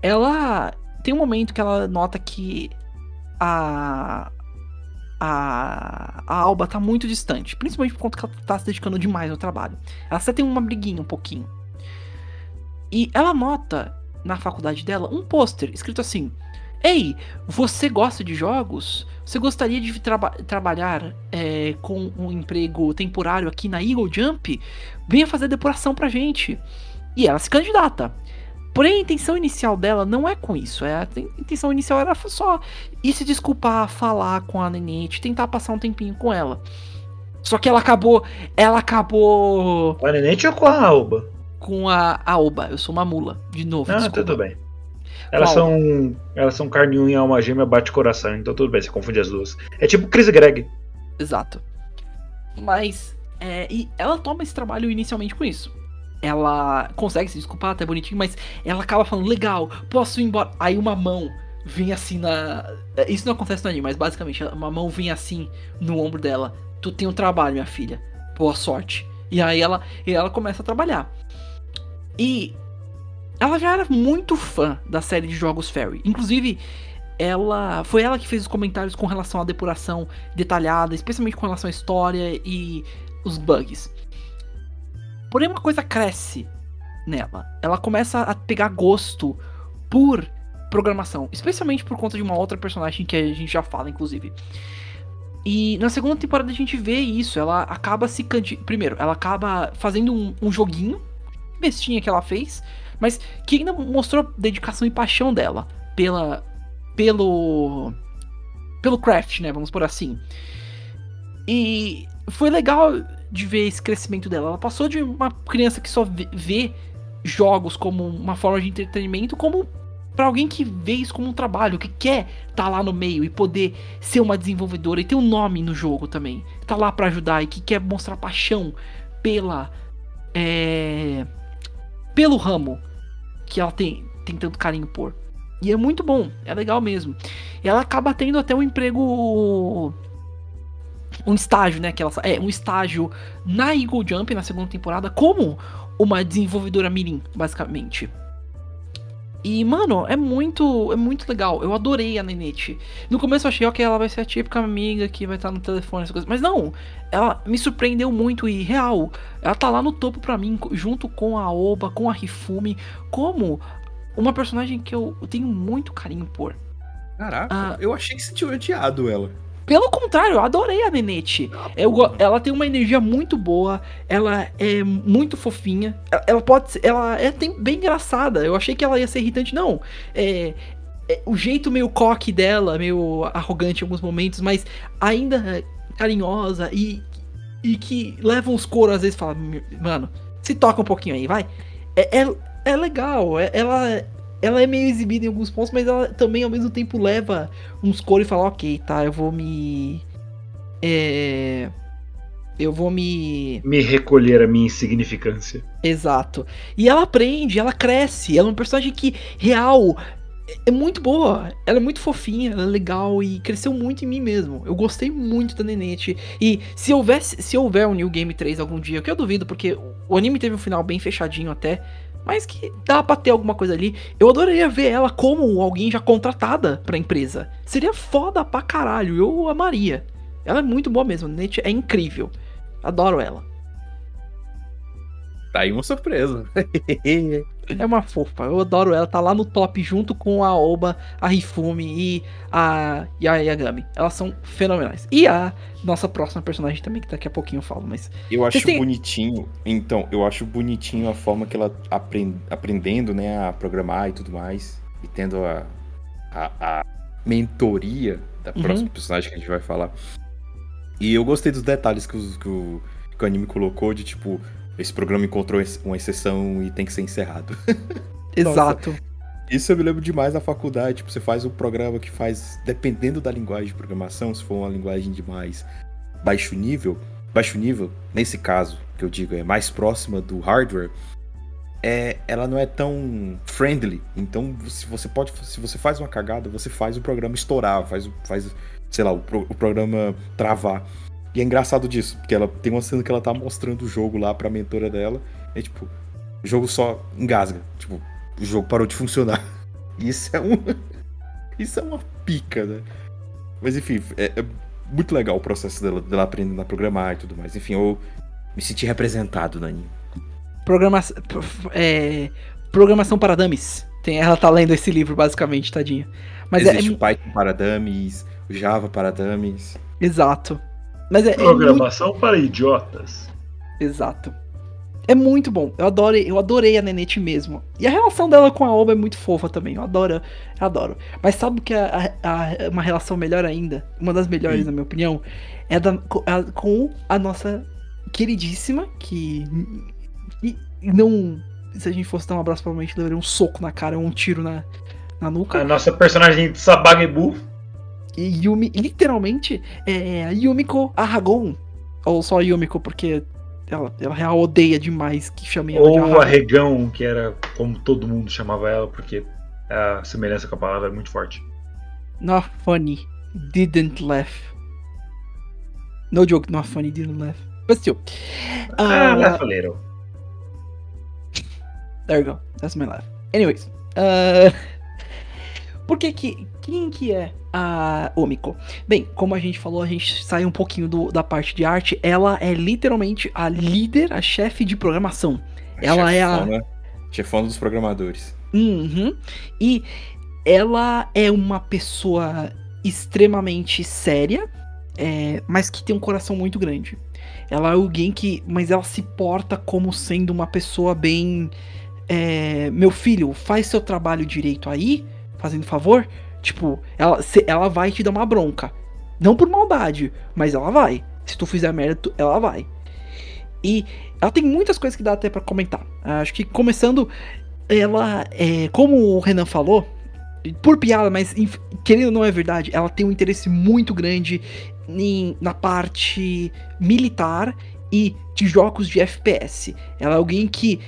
ela tem um momento que ela nota que a a, a Alba tá muito distante, principalmente por conta que ela tá se dedicando demais ao trabalho. Ela até tem uma briguinha um pouquinho. E ela nota na faculdade dela um pôster escrito assim: Ei, você gosta de jogos? Você gostaria de traba- trabalhar é, com um emprego temporário aqui na Eagle Jump? Venha fazer depuração pra gente. E ela se candidata. Porém, a intenção inicial dela não é com isso. É, a intenção inicial era só ir se desculpar, falar com a Nenete, tentar passar um tempinho com ela. Só que ela acabou. Ela acabou Com a Nenete ou com a Alba? Com a Aoba. Eu sou uma mula. De novo. Ah, desculpa. tudo bem. Elas Qual? são. Elas são carne unha, alma gêmea, bate coração, então tudo bem, você confunde as duas. É tipo Chris Greg. Exato. Mas. é, e ela toma esse trabalho inicialmente com isso. Ela consegue se desculpar, até bonitinho, mas ela acaba falando, legal, posso ir embora. Aí uma mão vem assim na. Isso não acontece no anime, mas basicamente uma mão vem assim no ombro dela. Tu tem um trabalho, minha filha. Boa sorte. E aí ela, e ela começa a trabalhar. E ela já era muito fã da série de jogos Fairy. Inclusive, ela foi ela que fez os comentários com relação à depuração detalhada, especialmente com relação à história e os bugs. Porém, uma coisa cresce nela. Ela começa a pegar gosto por programação, especialmente por conta de uma outra personagem que a gente já fala, inclusive. E na segunda temporada a gente vê isso. Ela acaba se. Primeiro, ela acaba fazendo um, um joguinho, bestinha que ela fez, mas que ainda mostrou dedicação e paixão dela pela. pelo. pelo craft, né? Vamos por assim. E foi legal de ver esse crescimento dela. Ela passou de uma criança que só vê- jogos como uma forma de entretenimento, como pra alguém que vê isso como um trabalho, que quer estar lá no meio e poder ser uma desenvolvedora e ter um nome no jogo também. Tá lá pra ajudar e que quer mostrar paixão pela é, pelo ramo que ela tem, tem tanto carinho por. E é muito bom, é legal mesmo. E ela acaba tendo até um emprego um estágio, né, que ela é um estágio na Eagle Jump na segunda temporada como uma desenvolvedora mirim, basicamente. E, mano, é muito, é muito legal. Eu adorei a Nenete. No começo eu achei, ok, ela vai ser a típica amiga que vai estar no telefone, essas coisas. Mas não, ela me surpreendeu muito e, real, ela tá lá no topo pra mim, junto com a Oba, com a Rifumi, como uma personagem que eu tenho muito carinho por. Caraca, Ah. eu achei que você tinha odiado ela. Pelo contrário, eu adorei a Nenete. Eu ela tem uma energia muito boa, ela é muito fofinha, ela, ela pode ser, ela é bem engraçada. Eu achei que ela ia ser irritante, não. É, é, o jeito meio coque dela, meio arrogante em alguns momentos, mas ainda carinhosa e, e que leva uns coros às vezes fala, mano, se toca um pouquinho aí, vai. É, é, é legal, é- ela, ela é meio exibida em alguns pontos, mas ela também ao mesmo tempo leva uns coros e fala, ok, tá, eu vou me. É. Eu vou me. Me recolher a minha insignificância. Exato. E ela aprende, ela cresce. Ela é uma personagem que, real, é- é muito boa. Ela é muito fofinha, ela é legal e cresceu muito em mim mesmo. Eu gostei muito da Nenete. E se houvesse, se houver um New Game 3 algum dia, que eu duvido, porque o anime teve um final bem fechadinho até. Mas que dá pra ter alguma coisa ali. Eu adoraria ver ela como alguém já contratada pra empresa. Seria foda pra caralho. Eu amaria. Ela é muito boa mesmo. A Nenete é incrível. Adoro ela. Tá aí uma surpresa. É uma fofa, eu adoro ela, tá lá no top junto com a Oba, a Rifumi e a, e a Yagami. Elas são fenomenais. E a nossa próxima personagem também, que daqui a pouquinho eu falo, mas. Eu acho têm- bonitinho. Então, eu acho bonitinho a forma que ela apren- aprendendo, né, a programar e tudo mais. E tendo a, a, a mentoria da Uhum. próxima personagem que a gente vai falar. E eu gostei dos detalhes que, os- que o, que o anime colocou de tipo. Esse programa encontrou uma exceção e tem que ser encerrado. Exato. Isso eu me lembro demais da faculdade. Tipo, você faz um programa que faz, dependendo da linguagem de programação, se for uma linguagem de mais baixo nível, baixo nível, nesse caso, que eu digo, é mais próxima do hardware, é, ela não é tão friendly. Então, se você pode, se você faz uma cagada, você faz o programa estourar, faz, o- faz sei lá, o, pro- o programa travar. E é engraçado disso, porque ela tem uma cena que ela tá mostrando o jogo lá pra mentora dela, e tipo, o jogo só engasga. Tipo, o jogo parou de funcionar. Isso é um. Isso é uma pica, né? Mas enfim, é, é muito legal o processo dela, dela aprendendo a programar e tudo mais. Enfim, eu me senti representado na anime. Programa... É... Programação para Dummies. Tem... Ela tá lendo esse livro, basicamente, tadinha. Mas é, Existe é... o Python para dummies, o Java para dummies. Exato. Mas é, é muito Programação para idiotas. Exato. É muito bom. Eu adorei, eu adorei a Nenete mesmo. E a relação dela com a Oba é muito fofa também. Eu adoro, eu adoro. Mas sabe o que é a- a- uma relação melhor ainda? Uma das melhores, Hum. na minha opinião, é da- a- com a nossa queridíssima, que e- não. Se a gente fosse dar um abraço, provavelmente levaria um soco na cara ou um tiro na, na nuca. A nossa personagem de Sabagebu. E Yumi, literalmente, é Yumiko Aragon. Ou só Yumiko, porque ela, ela real odeia demais que chamem ela de Ou Aragon. Arregão, que era como todo mundo chamava ela, porque a semelhança com a palavra é muito forte. Not funny. Didn't laugh. No joke, not funny, didn't laugh. But still. Ah, Uh, laugh a little. there you go. That's my laugh. Anyways. Uh, por que que... Quem que é a Omiko? Bem, como a gente falou, a gente sai um pouquinho do- da parte de arte. Ela é literalmente a líder, a chefe de programação. Ela é a- chefona, chefona dos programadores. Uhum. E ela é uma pessoa extremamente séria, é, mas que tem um coração muito grande. Ela é alguém que. Mas ela se porta como sendo uma pessoa bem. é, meu filho, faz seu trabalho direito aí, fazendo favor. Tipo, ela, ela vai te dar uma bronca. Não por maldade, mas ela vai. Se tu fizer merda, ela vai. E ela tem muitas coisas que dá até pra comentar. Acho que começando ela, é, como o Renan falou, por piada, mas querendo ou não é verdade, ela tem um interesse muito grande em- na parte militar e de jogos de FPS. Ela é alguém que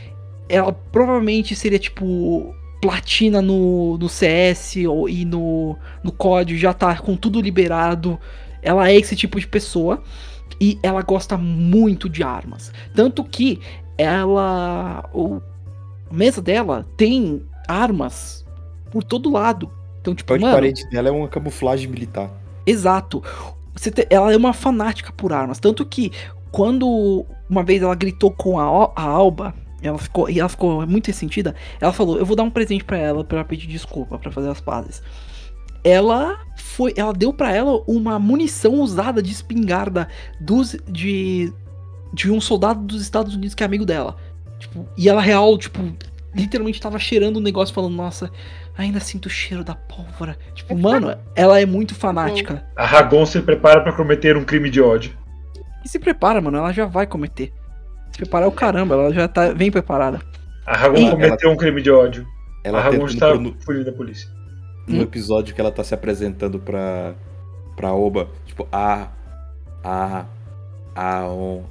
ela provavelmente seria tipo platina no, no CS ou, e no, no COD, já tá com tudo liberado. Ela é esse tipo de pessoa e ela gosta muito de armas. Tanto que ela. O, a mesa dela tem armas por todo lado. Então, tipo, de mano, parede dela é uma camuflagem militar. Exato. Te- ela é uma fanática por armas. Tanto que quando uma vez ela gritou com a, a Alba, ela ficou, e ela ficou muito ressentida, ela falou: Eu vou dar um presente pra ela pra ela pedir desculpa, pra fazer as pazes. Ela foi. Ela deu pra ela uma munição usada de espingarda dos, de, de um soldado dos Estados Unidos que é amigo dela. Tipo, e ela real, tipo, literalmente tava cheirando o negócio falando, nossa, ainda sinto o cheiro da pólvora. Tipo, mano, ela é muito fanática. A Ragon se prepara para cometer um crime de ódio. E se prepara, mano, ela já vai cometer. Se preparar é o caramba, ela já tá bem preparada. A Ragon E- cometeu um crime de ódio. Ela a Ragon está no, fugindo da polícia. no Hum. episódio que ela tá se apresentando pra, pra Oba, tipo, a. A. A. On,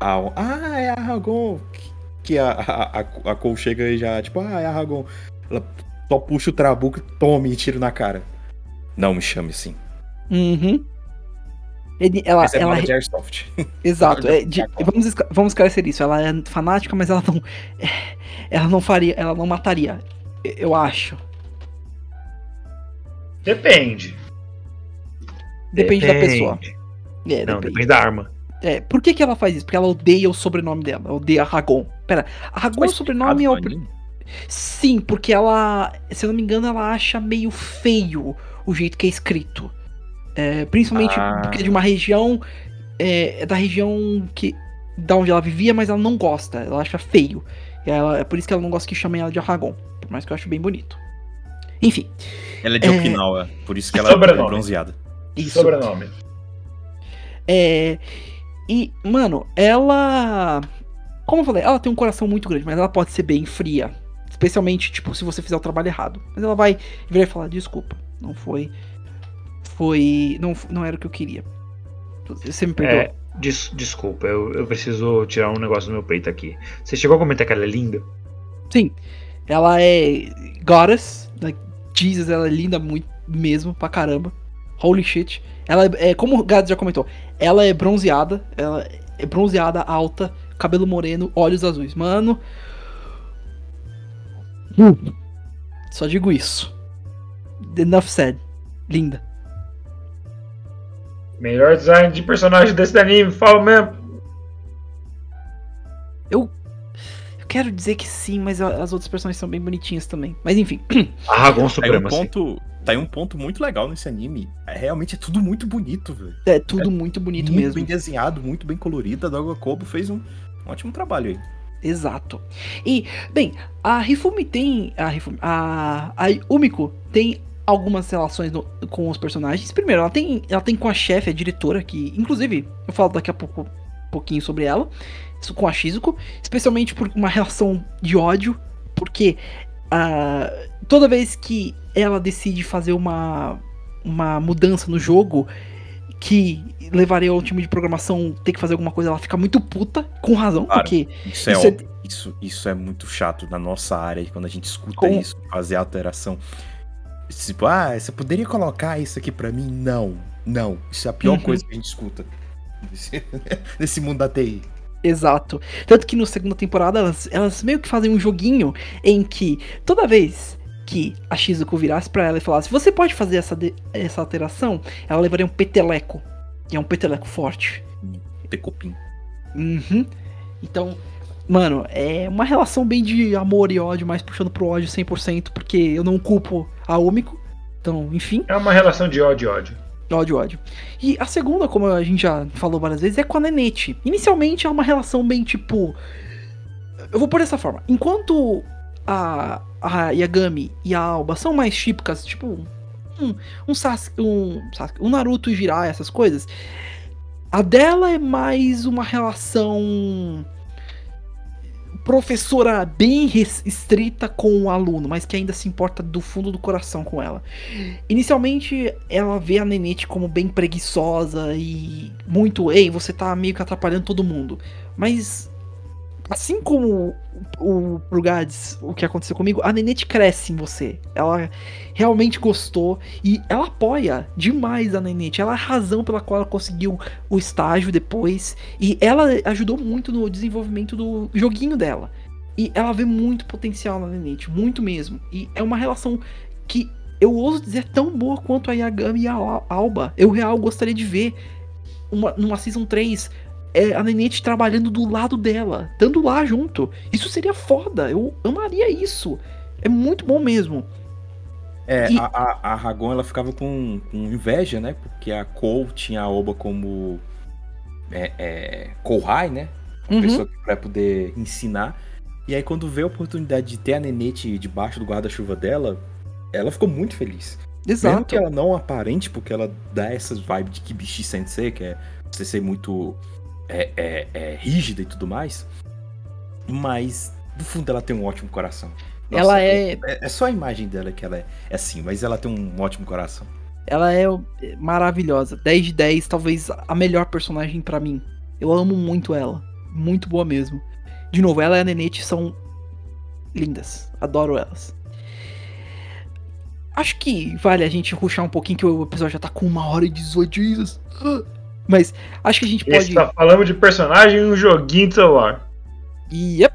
a on, ah, é a Ragon. Que, que a, a, a, a Cole chega e já, tipo, ah, é a Ragon. Ela só puxa o trabuco e toma e tira na cara. Não me chame assim. Uhum. Ele- ela, Essa é ela, bala de Airsoft. exato. É de- vamos, vamos esclarecer isso. Ela é fanática, mas ela não. Ela não faria. Ela não mataria. Eu acho. Depende. Depende, da pessoa. É, Não, depende. depende da arma. É, por que, que ela faz isso? Porque ela odeia o sobrenome dela. Ela odeia a Ragon. Pera, a Ragon é o sobrenome é o. Sim, porque ela, se eu não me engano, ela acha meio feio o jeito que é escrito. É, principalmente Ah. porque é de uma região. É, é da região que. Da onde ela vivia, mas ela não gosta. Ela acha feio. E ela- é por isso que ela não gosta que chamem ela de Arragon. Por mais que eu acho bem bonito. Enfim, Ela é de É. Okinawa, por isso que ela Sobrenome. é bronzeada. isso. Sobrenome. É. E, mano, ela. Como eu falei, ela tem um coração muito grande, mas ela pode ser bem fria. Especialmente, tipo, se você fizer o trabalho errado. Mas ela vai virar e falar: desculpa, não foi. Foi. Não, não era o que eu queria. Você me perdoa. É, des- desculpa, eu, eu preciso tirar um negócio do meu peito aqui. Você chegou a comentar que ela é linda? Sim. Ela é goddess, like, Jesus, ela é linda muito mesmo, pra caramba. Holy shit. Ela é, é como o Gads já comentou, ela é bronzeada, ela é bronzeada, alta, cabelo moreno, olhos azuis. Mano. Hum. Só digo isso. Enough said. Linda. Melhor design de personagem desse anime, fala mesmo. Eu quero dizer que sim, mas as outras personagens são bem bonitinhas também. Mas enfim. Arragon Tá aí um Supremo. assim. ponto. Tá aí um ponto muito legal nesse anime. É, realmente é tudo muito bonito, velho. É tudo muito bonito muito mesmo. bem desenhado, muito bem colorido. A Doga Kobo fez um, um ótimo trabalho aí. Exato. E, bem, a Hifumi tem. A, Hifumi, a, a Umiko tem algumas relações no- com os personagens. Primeiro, ela tem, ela tem com a chefe, a diretora, que. Inclusive, eu falo daqui a pouco um pouquinho sobre ela. isso Com a Shizuko. Especialmente por uma relação de ódio. Porque ah, toda vez que ela decide fazer uma, uma mudança no jogo. Que levaria ao time de programação ter que fazer alguma coisa, ela fica muito puta, com razão, Claro. porque Isso é, Isso é-. Isso, isso é muito chato na nossa área, quando a gente escuta Com- isso, fazer alteração. Tipo, ah, você poderia colocar isso aqui pra mim? Não, não. Isso é a pior Uhum. coisa que a gente escuta nesse, mundo da TI. Exato. Tanto que na segunda temporada elas, elas meio que fazem um joguinho em que toda vez que a Shizuko virasse pra ela e falasse você pode fazer essa, de- essa alteração, ela levaria um peteleco. E é um peteleco forte. Tecopim. Uhum. Então, mano, é uma relação bem de amor e ódio, mas puxando pro ódio 100%, porque eu não culpo a Umiko. Então, enfim. É uma relação de ódio ódio. Ódio, ódio. E a segunda, como a gente já falou várias vezes, é com a Nenete. Inicialmente é uma relação bem tipo. Eu vou por dessa forma. Enquanto a, a Yagami e a Alba são mais típicas, tipo. Um, um, Sasuke, um, Sasuke, um Naruto e Jiraiya, essas coisas. A dela é mais uma relação. Professora bem res- estrita com o aluno, mas que ainda se importa do fundo do coração com ela. Inicialmente, ela vê a Nenete como bem preguiçosa e muito, ei, você tá meio que atrapalhando todo mundo. Mas, assim como o, o o que aconteceu comigo, a Nenete cresce em você. Ela realmente gostou e ela apoia demais a Nenete. Ela é a razão pela qual ela conseguiu o estágio depois. E ela ajudou muito no desenvolvimento do joguinho dela. E ela vê muito potencial na Nenete, muito mesmo. E é uma relação que eu ouso dizer tão boa quanto a Yagami e a Al- Alba. Eu real gostaria de ver uma, numa Season 3 é, a Nenete trabalhando do lado dela, estando lá junto. Isso seria foda, eu amaria isso. É muito bom mesmo. É, E- a, a, a Ragon ela ficava com, com inveja, né? Porque a Kou tinha a Oba como é, é, Kouhai, né? Uhum, Pessoa que vai poder ensinar. E aí, quando vê a oportunidade de ter a Nenete debaixo do guarda-chuva dela, ela ficou muito feliz. Mesmo exato. que ela não aparente, porque ela dá essas vibes de Kibishi Sensei, que é você ser muito é, é, é, rígida e tudo mais. Mas, no fundo, ela tem um ótimo coração. Ela é- é. É só a imagem dela que ela é, é assim, mas ela tem um ótimo coração. Ela é maravilhosa. 10 de 10, talvez a melhor personagem pra mim. Eu amo muito ela. Muito boa mesmo. De novo, ela e a Nenete são lindas. Adoro elas. Acho que vale a gente ruxar um pouquinho, que o episódio já tá com uma hora e 18 Jesus. Mas acho que a gente Esse pode. tá falando de personagem em um joguinho de celular. Yep.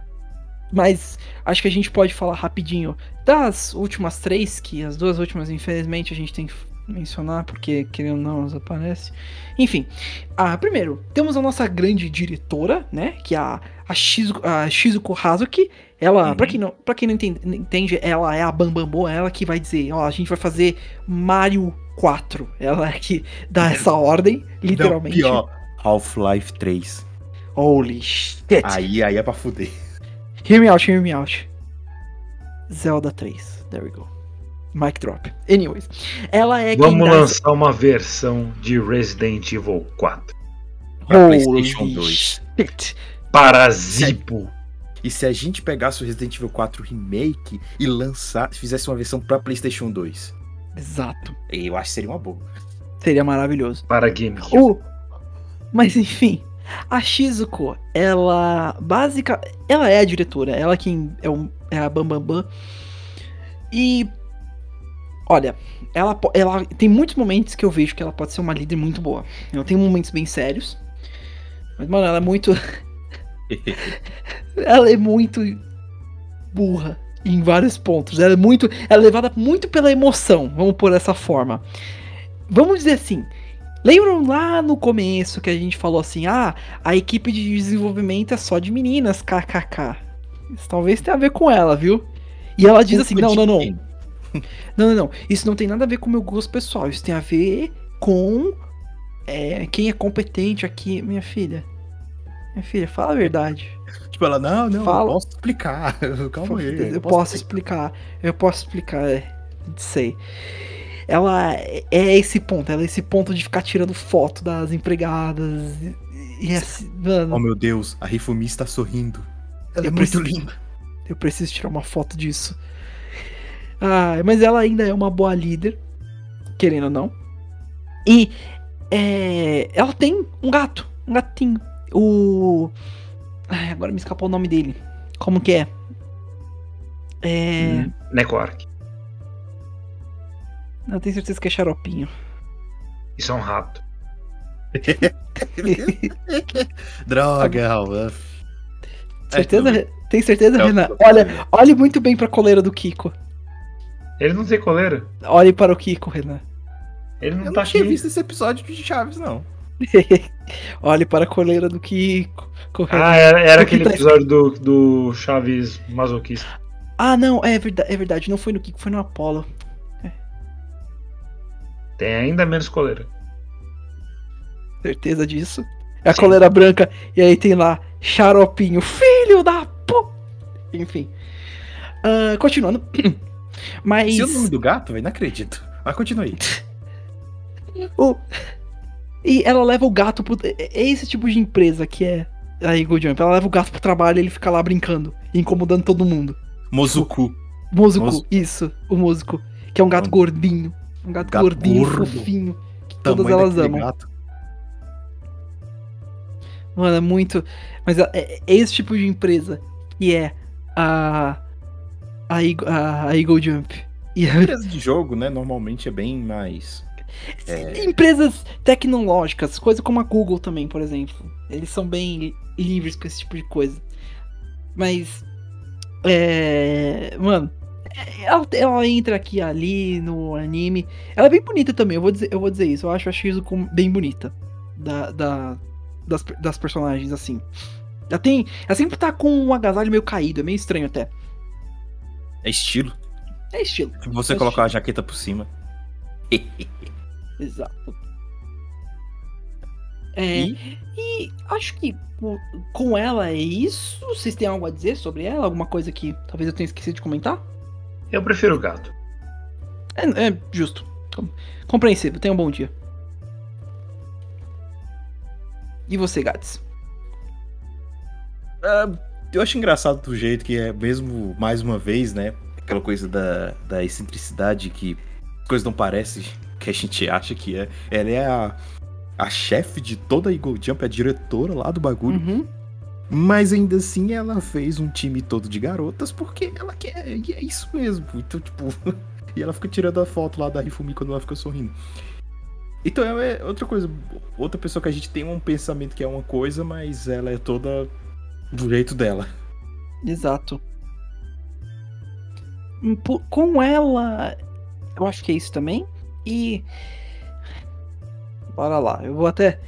Mas acho que a gente pode falar rapidinho das últimas três, que as duas últimas, infelizmente, a gente tem que mencionar, porque querendo ou não, elas aparecem. Enfim, ah, primeiro, temos a nossa grande diretora, né? Que é a, a, Shizuko, a Shizuko Hazuki. Ela, Uhum. pra, quem não, pra quem não entende, não entende, ela é a Bambambo, é ela que vai dizer, ó, a gente vai fazer Mario 4. Ela é que dá essa ordem, literalmente. Não, pior, Half-Life 3. Holy shit. Aí, aí é pra fuder. Hear me out, hear me out. Zelda 3. There we go. Mic drop. Anyways. Ela é Vamos lançar uma versão de Resident Evil 4. Pra Holy PlayStation 2. shit. Para Zipo. E se a gente pegasse o Resident Evil 4 Remake e lançar, fizesse uma versão pra PlayStation 2? Exato. Eu acho que seria uma boa. Seria maravilhoso. Para GameCube. O... Mas enfim. A Shizuko, ela básica, ela é a diretora, ela quem é o é a Bam Bam Bam. E olha, ela, ela tem muitos momentos que eu vejo que ela pode ser uma líder muito boa. Ela tem momentos bem sérios. Mas, mano, ela é muito. ela é muito burra em vários pontos. Ela é muito. Ela é levada muito pela emoção, vamos por essa forma. Vamos dizer assim. Lembram lá no começo que a gente falou assim: ah, a equipe de desenvolvimento é só de meninas, kkk. Isso talvez tenha a ver com ela, viu? E ela diz assim: não, não, não. Não, não, não. Isso não tem nada a ver com o meu gosto pessoal. Isso tem a ver com é, quem é competente aqui, minha filha. Minha filha, fala a verdade. Tipo, ela, não, não, Fala. eu posso explicar. Calma aí. eu posso explicar. Eu posso explicar, é, sei. Ela é é esse ponto, ela é esse ponto de ficar tirando foto das empregadas. E, e assim, mano, Oh meu Deus, a Rifumi está sorrindo. Ela é Eu muito preciso- linda. eu preciso tirar uma foto disso. Ah, mas ela ainda é uma boa líder, querendo ou não. E é, ela tem um gato, um gatinho. O. Ai, agora me escapou o nome dele. Como que é? É. Necoark. Eu tenho certeza que é xaropinho. Isso é um rato. Droga, Raul. certeza? É, tem certeza, É Renan? Olha, olhe muito bem pra coleira do Kiko. Ele não tem coleira. Olhe para o Kiko, Renan. Ele não Eu tá não tinha aqui. visto esse episódio de Chaves, não. Olhe para a coleira do Kiko. Correto. Ah, era, era que aquele tá episódio do, do Chaves masoquista. Ah, não, é verdade, é verdade. Não foi no Kiko, foi no Apollo. Tem ainda menos coleira. Certeza disso. É a Sim. coleira branca. E aí tem lá, xaropinho, filho da pu... Enfim. Ah, continuando. Mas. Se o nome do gato, velho, não acredito. Mas continua aí. o- E ela leva o gato pro. É é esse tipo de empresa que é a Eagle Jump. Ela leva o gato pro trabalho e ele fica lá brincando, incomodando todo mundo. Mozuku. Moço. isso, o músico. Que é um gato Mano. gordinho. Um gato, Gato gordinho, gordo. fofinho. Que todas Tamanho elas daquele amam. gato. Mano, é muito. Mas é, é- é esse tipo de empresa que é a. A, Eagle- a Eagle Jump. E a- Empresa de jogo, né, normalmente é bem mais... É. empresas tecnológicas, coisa como a Google também, por exemplo. Eles são bem livres com esse tipo de coisa. Mas. É. Mano. é- Ela, ela entra aqui e ali no anime. Ela é bem bonita também, eu vou dizer, eu vou dizer isso. Eu acho a Shizuko bem bonita. Da, da- das, das personagens, assim. Ela tem. Ela sempre tá com um agasalho meio caído, é meio estranho até. É estilo. É estilo. Você É colocar a jaqueta por cima. Exato. É, E e acho que co- com ela é isso. Vocês têm algo a dizer sobre ela? Alguma coisa que talvez eu tenha esquecido de comentar? Eu prefiro o gato. É, é justo. Com- Compreensível. Tenha um bom dia. E você, Gats? Ah, eu acho engraçado do jeito que é, mesmo mais uma vez, né? Aquela coisa da, da excentricidade que as coisas não parecem que a gente acha que é. Ela é a, a chefe de toda a Eagle Jump, a diretora lá do bagulho. Uhum. Mas ainda assim ela fez um time todo de garotas porque ela quer. E é isso mesmo. Então, tipo. e ela fica tirando a foto lá da Rifumi quando ela fica sorrindo. Então é outra coisa. Outra pessoa que a gente tem um pensamento que é uma coisa, mas ela é toda do jeito dela. Exato. Com ela, eu acho que é isso também. E. Bora lá. Eu vou até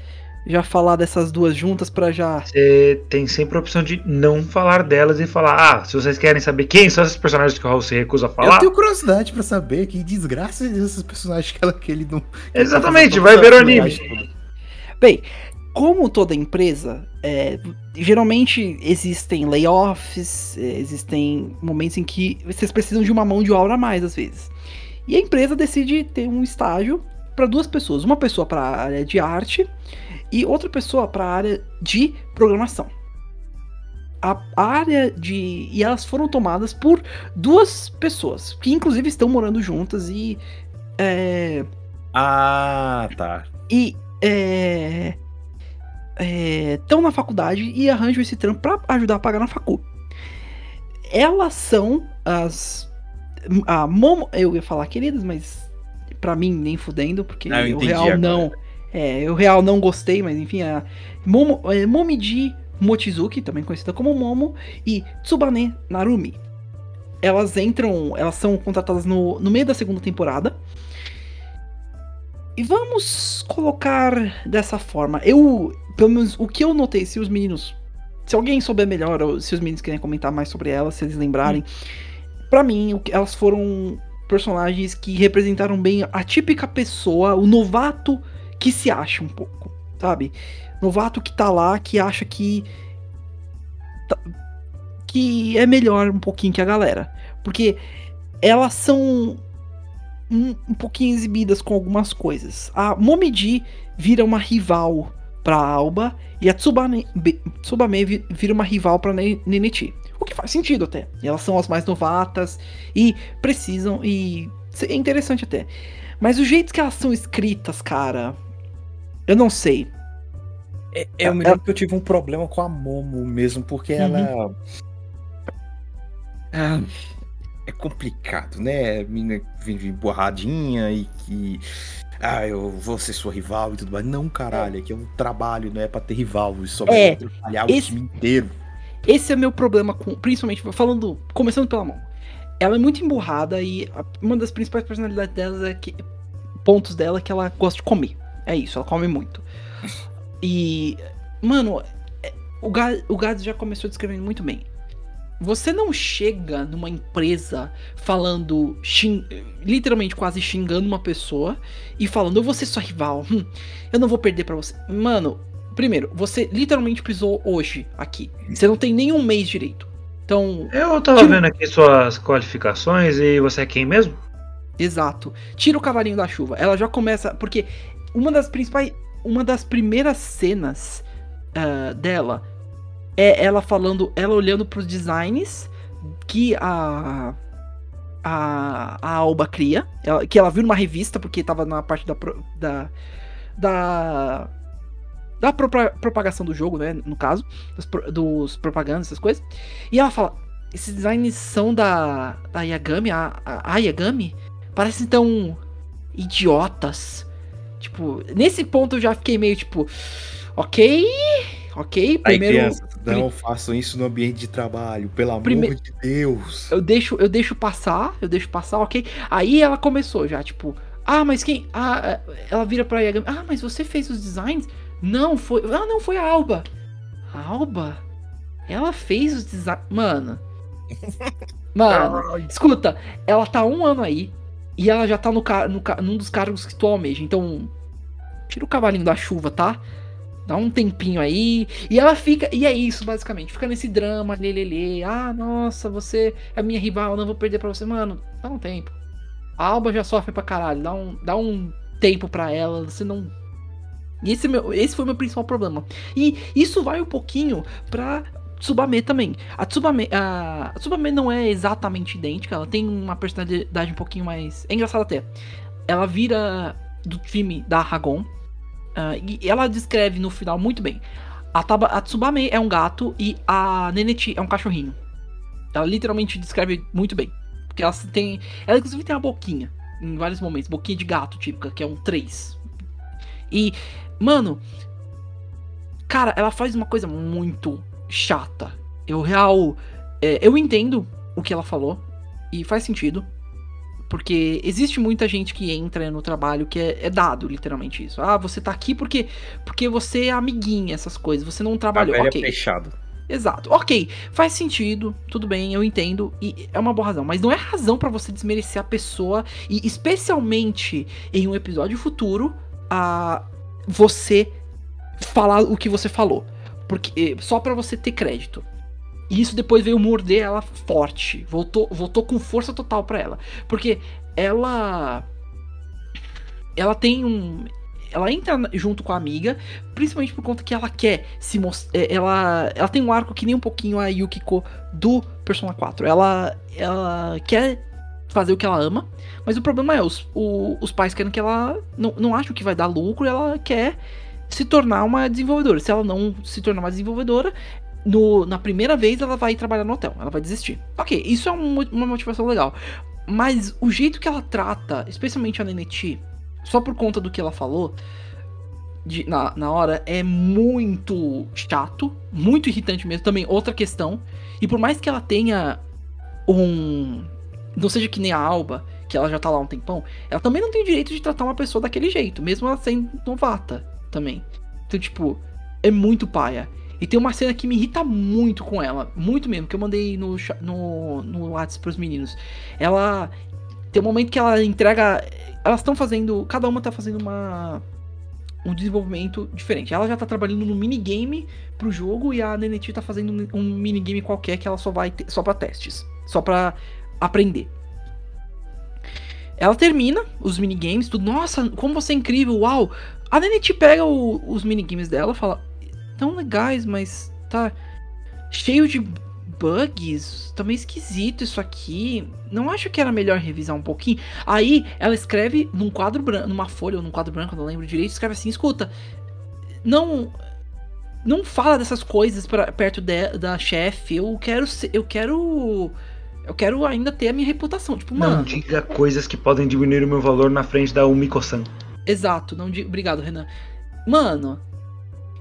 já falar dessas duas juntas pra já. Você tem sempre a opção de não falar delas e falar: ah, se vocês querem saber quem são esses personagens que o Raul se recusa a falar. Eu tenho curiosidade pra saber que desgraça desses personagens que, ela, que ele não. Exatamente, que vai tá ver o anime. Bem, como toda empresa, é, geralmente existem layoffs, é, existem momentos em que vocês precisam de uma mão de obra a mais às vezes. E a empresa decide ter um estágio para duas pessoas, uma pessoa para a área de arte e outra pessoa para a área de programação. A área de e elas foram tomadas por duas pessoas que inclusive estão morando juntas e é, Ah, tá. e é, estão na faculdade e arranjam esse trampo pra ajudar a pagar na facu. elas são as. A Momo. Eu ia falar queridas, mas pra mim nem fudendo, porque Ah, eu o entendi real agora. não. É, eu real não gostei, mas enfim, a Momo, é, Momiji Mochizuki, também conhecida como Momo, e Tsubane Narumi. Elas entram, elas são contratadas no, no meio da segunda temporada. E vamos colocar dessa forma. Eu, pelo menos, o que eu notei, se os meninos. Se alguém souber melhor, ou se os meninos querem comentar mais sobre elas, se eles lembrarem. Pra mim, elas foram personagens que representaram bem a típica pessoa, o novato que se acha um pouco, sabe? Novato que tá lá, que acha que. tá- que é melhor um pouquinho que a galera. Porque elas são um, um pouquinho exibidas com algumas coisas. A Momiji vira uma rival pra Alba e a Tsubame, Tsubame vi- vira uma rival pra Ne- Nenechi. O que faz sentido até. E elas são as mais novatas e precisam e é interessante até. Mas o jeito que elas são escritas, cara, eu não sei. É, eu me Ela- lembro que eu tive um problema com a Momo mesmo, porque Uhum. ela. Ah, é complicado, né? Menina que vem borradinha e que. Ah, eu vou ser sua rival e tudo mais. Não, caralho, aqui é um trabalho, não é pra ter rival. Isso só vai É, atrapalhar o esse- time inteiro. Esse é meu problema com, principalmente falando, começando pela mão. Ela é muito emburrada e uma das principais personalidades dela é que pontos dela é que ela gosta de comer. É isso, ela come muito. E mano, é- o Gad, o já começou descrevendo muito bem. Você não chega numa empresa falando, xin- literalmente quase xingando uma pessoa e falando, eu vou ser sua rival, hum, eu não vou perder pra você. Mano, primeiro, você literalmente pisou hoje aqui. Você não tem nenhum mês direito. Então, Eu tava Tira- vendo aqui suas qualificações e você é quem mesmo? exato. Tira o cavalinho da chuva. Ela já começa. Porque uma das principais. Uma das primeiras cenas ah, dela é ela falando. Ela olhando pros designs que a. A, a Alba cria. Ela- que ela viu numa revista, porque tava na parte da. da. da da propa- propagação do jogo, né? No caso, dos, pro- dos propagandas, essas coisas. E ela fala: esses designs são da, da Yagami, a, a, a Yagami, parecem tão idiotas. Tipo, nesse ponto eu já fiquei meio tipo, ok, ok, Aí, primeiro. crianças, não façam isso no ambiente de trabalho, pelo amor Prime- de Deus. eu deixo, eu deixo passar, eu deixo passar, ok. Aí ela começou já, tipo, ah, mas quem. Ah, ela vira pra Yagami, ah, mas você fez os designs? Não, foi. Ah, não, foi a Alba. A Alba? Ela fez os designs. Mano. Mano, escuta, ela tá um ano aí e ela já tá no, ca- no, ca- num dos cargos que tu almeja. Então, tira o cavalinho da chuva, tá? Dá um tempinho aí. E ela fica. E é isso, basicamente. Fica nesse drama, lelele. Ah, nossa, você é minha rival, não vou perder pra você. Mano, dá um tempo. A Alba já sofre pra caralho. Dá um, dá um tempo pra ela. Você não. E esse, meu, esse foi o meu principal problema. E isso vai um pouquinho pra Tsubame também. A Tsubame, a, a Tsubame não é exatamente idêntica. Ela tem uma personalidade um pouquinho mais. É engraçado até. Ela vira do time da Ragon. ah, e ela descreve no final muito bem. A, Taba, a Tsubame é um gato e a Nenechi é um cachorrinho. Ela literalmente descreve muito bem. Porque ela tem. Ela inclusive tem uma boquinha. Em vários momentos. Boquinha de gato típica, que é um 3. E, mano. Cara, ela faz uma coisa muito chata. Eu real. é, eu entendo o que ela falou. E faz sentido. Porque existe muita gente que entra no trabalho que é, é dado, literalmente, isso. Ah, você tá aqui porque porque você é amiguinha, essas coisas. Você não trabalhou. velha Ok. fechado. Exato. Ok, faz sentido, tudo bem, eu entendo e é uma boa razão, mas não é razão pra você desmerecer a pessoa e especialmente em um episódio futuro a você falar o que você falou, porque só pra você ter crédito. E isso depois veio morder ela forte, voltou, voltou com força total pra ela, porque ela ela tem um ela entra junto com a amiga, principalmente por conta que ela quer se mostrar. Ela, ela tem um arco que nem um pouquinho a Yukiko do Persona 4. Ela, ela quer fazer o que ela ama, mas o problema é: os, o- os pais querem que ela. Não, não acham que vai dar lucro ela quer se tornar uma desenvolvedora. Se ela não se tornar uma desenvolvedora, no, na primeira vez ela vai trabalhar no hotel, ela vai desistir. Ok, isso é um- uma motivação legal. Mas o jeito que ela trata, especialmente a Neneti, só por conta do que ela falou de- na, na hora, é muito chato, muito irritante mesmo. Também outra questão. E por mais que ela tenha um. Não seja que nem a Alba, que ela já tá lá há um tempão, ela também não tem o direito de tratar uma pessoa daquele jeito, mesmo ela sendo novata também. Então, tipo, é muito paia. E tem uma cena que me irrita muito com ela, muito mesmo, que eu mandei no, no, no WhatsApp pros meninos. Ela. Tem um momento que ela entrega. Elas estão fazendo. Cada uma tá fazendo uma. Um desenvolvimento diferente. Ela já tá trabalhando no minigame pro jogo e a Neneti tá fazendo um- minigame qualquer que ela só vai só para testes, só pra aprender. Ela termina os minigames, tudo, nossa, como você é incrível, uau. A Neneti pega o- os minigames dela, fala, tão legais, mas tá cheio de bugs, tá meio esquisito isso aqui. Não acho que era melhor revisar um pouquinho. Aí ela escreve num quadro branco, numa folha ou num quadro branco, não lembro direito, escreve assim, escuta, não não fala dessas coisas pra, perto de- da chefe. Eu quero eu quero eu quero ainda ter a minha reputação. Tipo, Não mano, diga coisas que podem diminuir o meu valor na frente da Umiko-san. Exato, não digo. Obrigado, Renan. Mano,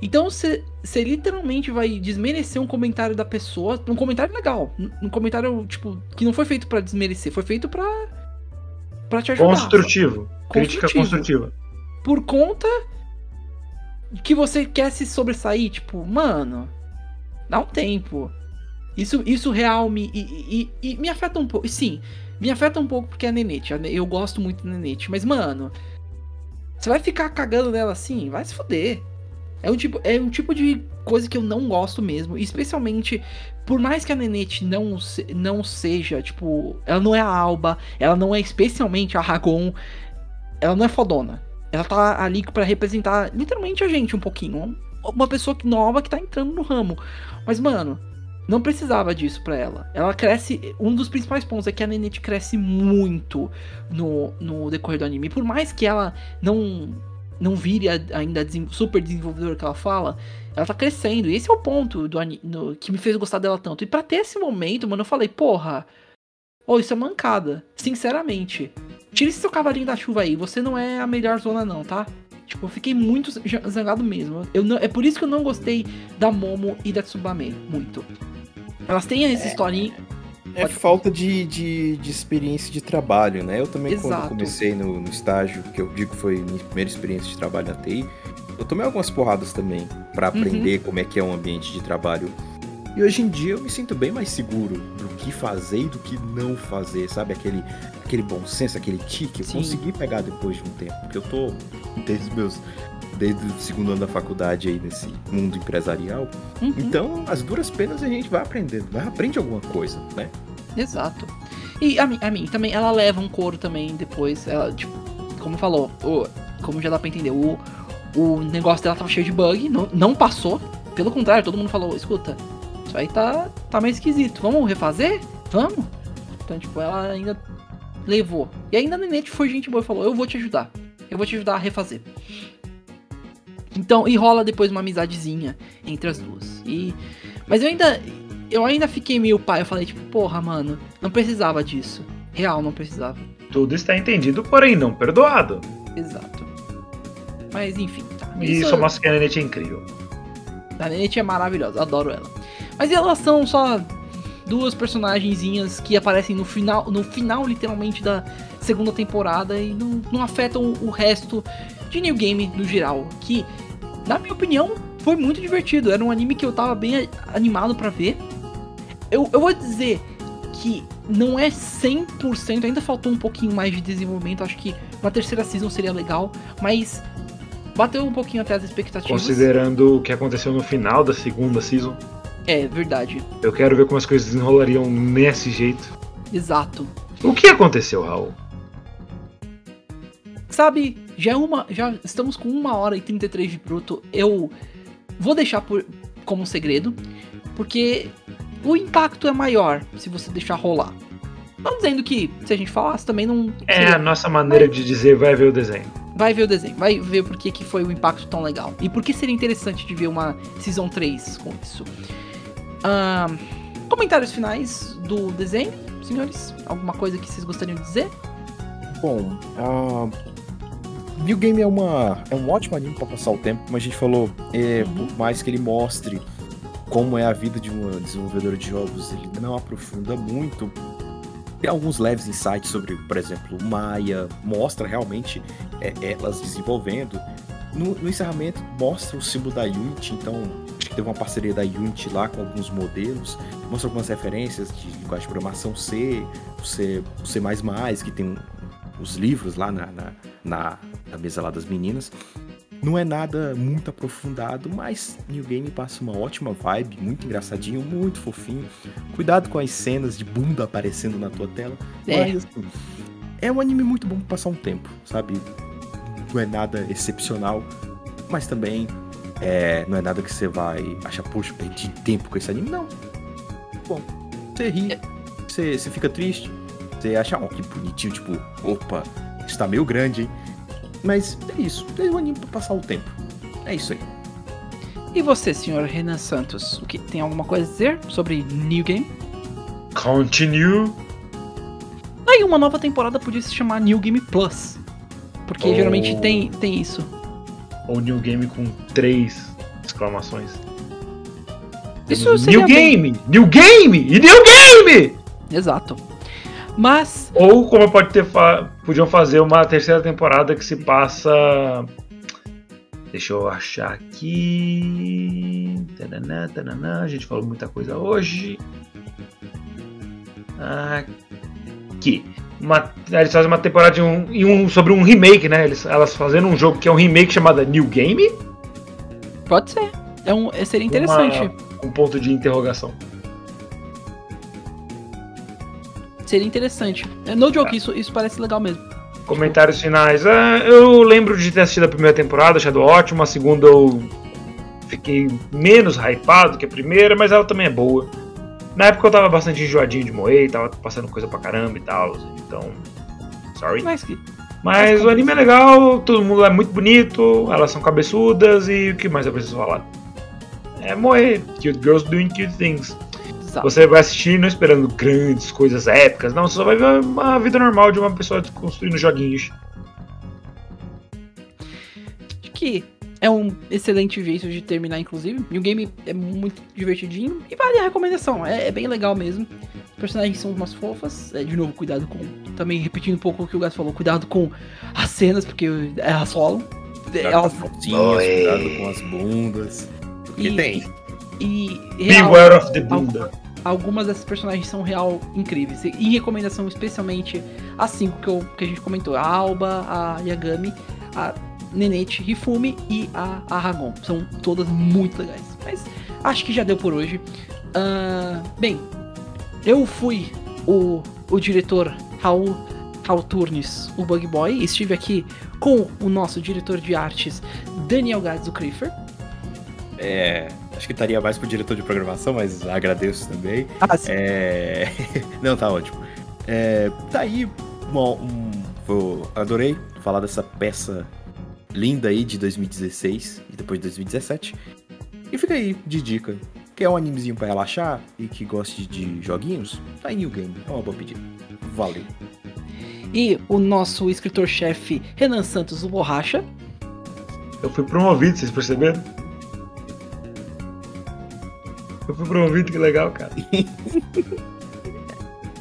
então você literalmente vai desmerecer um comentário da pessoa. Um comentário legal. Um comentário, tipo, que não foi feito pra desmerecer, foi feito pra. pra te ajudar. Construtivo. Crítica Construtivo. construtiva. Por conta que você quer se sobressair. Tipo, mano, dá um tempo. Isso, isso real me. E, e- e me afeta um pouco. Sim, me afeta um pouco porque é a Nenete. Eu gosto muito da Nenete. Mas, mano. Você vai ficar cagando nela assim? Vai se fuder. É um tipo, é um tipo de coisa que eu não gosto mesmo. Especialmente, por mais que a Nenete não, se- não seja, tipo, ela não é a Alba, ela não é especialmente a Ragon, ela não é fodona. Ela tá ali pra representar literalmente a gente um pouquinho. Uma pessoa nova que tá entrando no ramo. Mas, mano, não precisava disso pra ela. Ela cresce. Um dos principais pontos é que a Nenete cresce muito no, no decorrer do anime. Por mais que ela não não vire a- ainda a super desenvolvedora que ela fala, ela tá crescendo. E esse é o ponto do no- que me fez gostar dela tanto. E pra ter esse momento, mano, eu falei, porra, oh, isso é mancada. Sinceramente. Tira esse seu cavalinho da chuva aí. Você não é a melhor zona, não, tá? Tipo, eu fiquei muito zangado mesmo. Eu não- é por isso que eu não gostei da Momo e da Tsubame muito. Elas têm essa historinha. É Pode- falta de, de, de experiência de trabalho, né? Eu também, quando Exato. comecei no, no estágio, que eu digo que foi minha primeira experiência de trabalho na TI, eu tomei algumas porradas também pra Uhum. aprender como é que é um ambiente de trabalho. E hoje em dia eu me sinto bem mais seguro do que fazer e do que não fazer, sabe? Aquele, aquele bom senso, aquele tique, eu Sim. consegui pegar depois de um tempo. Porque eu tô desde os meus. Desde o segundo ano da faculdade aí nesse mundo empresarial. Uhum, Então, as duras penas a gente vai aprendendo, vai aprende alguma coisa, né? Exato. E a mim, a mim também, ela leva um couro também depois. Ela, tipo, como falou, o, como já dá pra entender, o, o negócio dela tava cheio de bug, não, não passou. Pelo contrário, todo mundo falou, escuta, isso aí tá, tá meio esquisito. Vamos refazer? Vamos? Então, tipo, ela ainda levou. E ainda a Nenete foi gente boa e falou, eu vou te ajudar. Eu vou te ajudar a refazer. Então, e rola depois uma amizadezinha entre as duas. E. Mas eu ainda. Eu ainda fiquei meio pai. Eu falei, tipo, porra, mano, não precisava disso. Real, não precisava. Tudo está entendido, porém não perdoado. Exato. Mas enfim, tá. E isso mostra que a Nenete é incrível. A Nenete é maravilhosa, adoro ela. Mas elas são só duas personagenzinhas que aparecem no final, no final literalmente da segunda temporada e não, não afetam o resto de New Game no geral. Que, na minha opinião, foi muito divertido. Era um anime que eu tava bem animado pra ver. Eu, eu vou dizer que não é 100%, ainda faltou um pouquinho mais de desenvolvimento. Acho que uma terceira season seria legal, mas bateu um pouquinho até as expectativas. Considerando o que aconteceu no final da segunda season, É, verdade. eu quero ver como as coisas desenrolariam nesse jeito. Exato. O que aconteceu, Raul? Sabe, já é uma. Já estamos com uma hora e 33 de bruto. Eu vou deixar por, como um segredo. Porque o impacto é maior se você deixar rolar. Não dizendo que se a gente falasse também não. É seria- a nossa maneira de dizer vai ver o desenho. Vai ver o desenho, vai ver por que, que foi o impacto tão legal. E por que seria interessante de ver uma Season 3 com isso. Ah, comentários finais do desenho, senhores? Alguma coisa que vocês gostariam de dizer? Bom, a New Game é, uma, é um ótimo anime pra passar o tempo, como a gente falou, é, Uhum. por mais que ele mostre como é a vida de uma desenvolvedora de jogos, ele não aprofunda muito. Tem alguns leves insights sobre, por exemplo, o Maya, mostra realmente é, elas desenvolvendo. No, no encerramento, mostra o símbolo da Unity, então acho que teve uma parceria da Unity lá com alguns modelos, mostra algumas referências de linguagem de programação C, o C, o C++, que tem os livros lá na, na, na, na mesa lá das meninas. Não é nada muito aprofundado, mas New Game passa uma ótima vibe, muito engraçadinho, muito fofinho. Cuidado com as cenas de bunda aparecendo na tua tela. É. Mas assim, é um anime muito bom pra passar um tempo, sabe? Não é nada excepcional, mas também é, não é nada que você vai achar, poxa, perdi tempo com esse anime. Não. Bom, você ri, você, você fica triste, você acha, ó, que bonitinho, tipo, opa, está meio grande, hein? Mas é isso, é um anime pra passar o tempo. É isso aí. E você, senhor Renan Santos, o que tem alguma coisa a dizer sobre New Game? Continue. Aí uma nova temporada podia se chamar New Game Plus. Porque Oh. geralmente tem, tem isso. Ou New Game com três exclamações. Isso seria New bem- Game! New Game! E New Game! Exato. Mas, Ou como pode ter fa- podiam fazer uma terceira temporada que se passa. Deixa eu achar aqui. Tananã, tananã. A gente falou muita coisa hoje. Aqui. Uma, eles fazem uma temporada de um, um- sobre um remake, né? Eles, elas fazendo um jogo que é um remake chamado New Game. pode ser. É um, é- seria interessante. Uma- um ponto de interrogação. Seria interessante. É, No joke, isso, isso parece legal mesmo. Comentários finais. Ah, eu lembro de ter assistido a primeira temporada, achado ótimo. A segunda eu fiquei menos hypado que a primeira, mas ela também é boa. Na época eu tava bastante enjoadinho de morrer, tava passando coisa pra caramba e tal. Então. Sorry. Mas que. Mas o anime é legal, todo mundo é muito bonito, elas são cabeçudas e o que mais eu preciso falar? É morrer. Cute girls doing cute things. Exato. Você vai assistir não esperando grandes coisas épicas, não, você só vai ver uma vida normal de uma pessoa construindo joguinhos. Acho que é um excelente jeito de terminar, inclusive. E o game é muito divertidinho e vale a recomendação. É, é bem legal mesmo. Os personagens são umas fofas. É, de novo, cuidado com. Também repetindo um pouco o que o Gas falou, cuidado com as cenas, porque elas rolam. Elas, Fotinhas, cuidado com as bundas. Porque E- tem. e real, Beware of the bunda. algumas dessas personagens são real incríveis. E em recomendação, especialmente as cinco que, eu- que a gente comentou: a Alba, a Yagami, a Nenete Hifumi e a, a Ragon. São todas muito legais. Mas acho que já deu por hoje. Ah, bem, eu fui o, o diretor Raul, Raul Turnes, o Bug Boy. Estive aqui com o nosso diretor de artes, Daniel Gades, o Crifer. É, acho que estaria mais pro diretor de programação, mas agradeço também. Ah, sim. É... Não, tá ótimo. É, tá aí, uma- um, vou- adorei falar dessa peça linda aí de 2016 e depois de 2017. E fica aí de dica. Quer um animezinho pra relaxar e que goste de joguinhos? Tá aí New Game, é uma boa pedida. Valeu. E o nosso escritor-chefe Renan Santos, o Borracha. Eu fui promovido, vocês perceberam? Eu fui promovido, que legal, cara.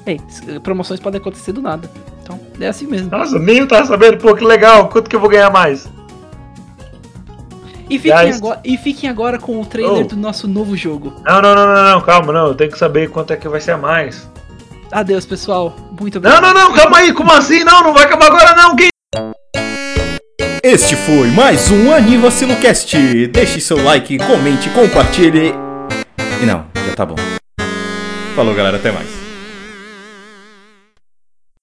Ei, s- promoções podem acontecer do nada. Então, é assim mesmo. Nossa, nem eu tava sabendo, pô, que legal, quanto que eu vou ganhar mais? E fiquem, Guys. agora, e fiquem agora com o trailer Oh. do nosso novo jogo. Não, não, não, não, não, calma, não, eu tenho que saber quanto é que vai ser a mais. Adeus, pessoal. Muito Não, obrigado. não, não, calma aí, como assim? Não, não vai acabar agora não, quem? Este foi mais um AnivaciloCast. Deixe seu like, comente, compartilhe. E não, já tá bom. Falou, galera, até mais.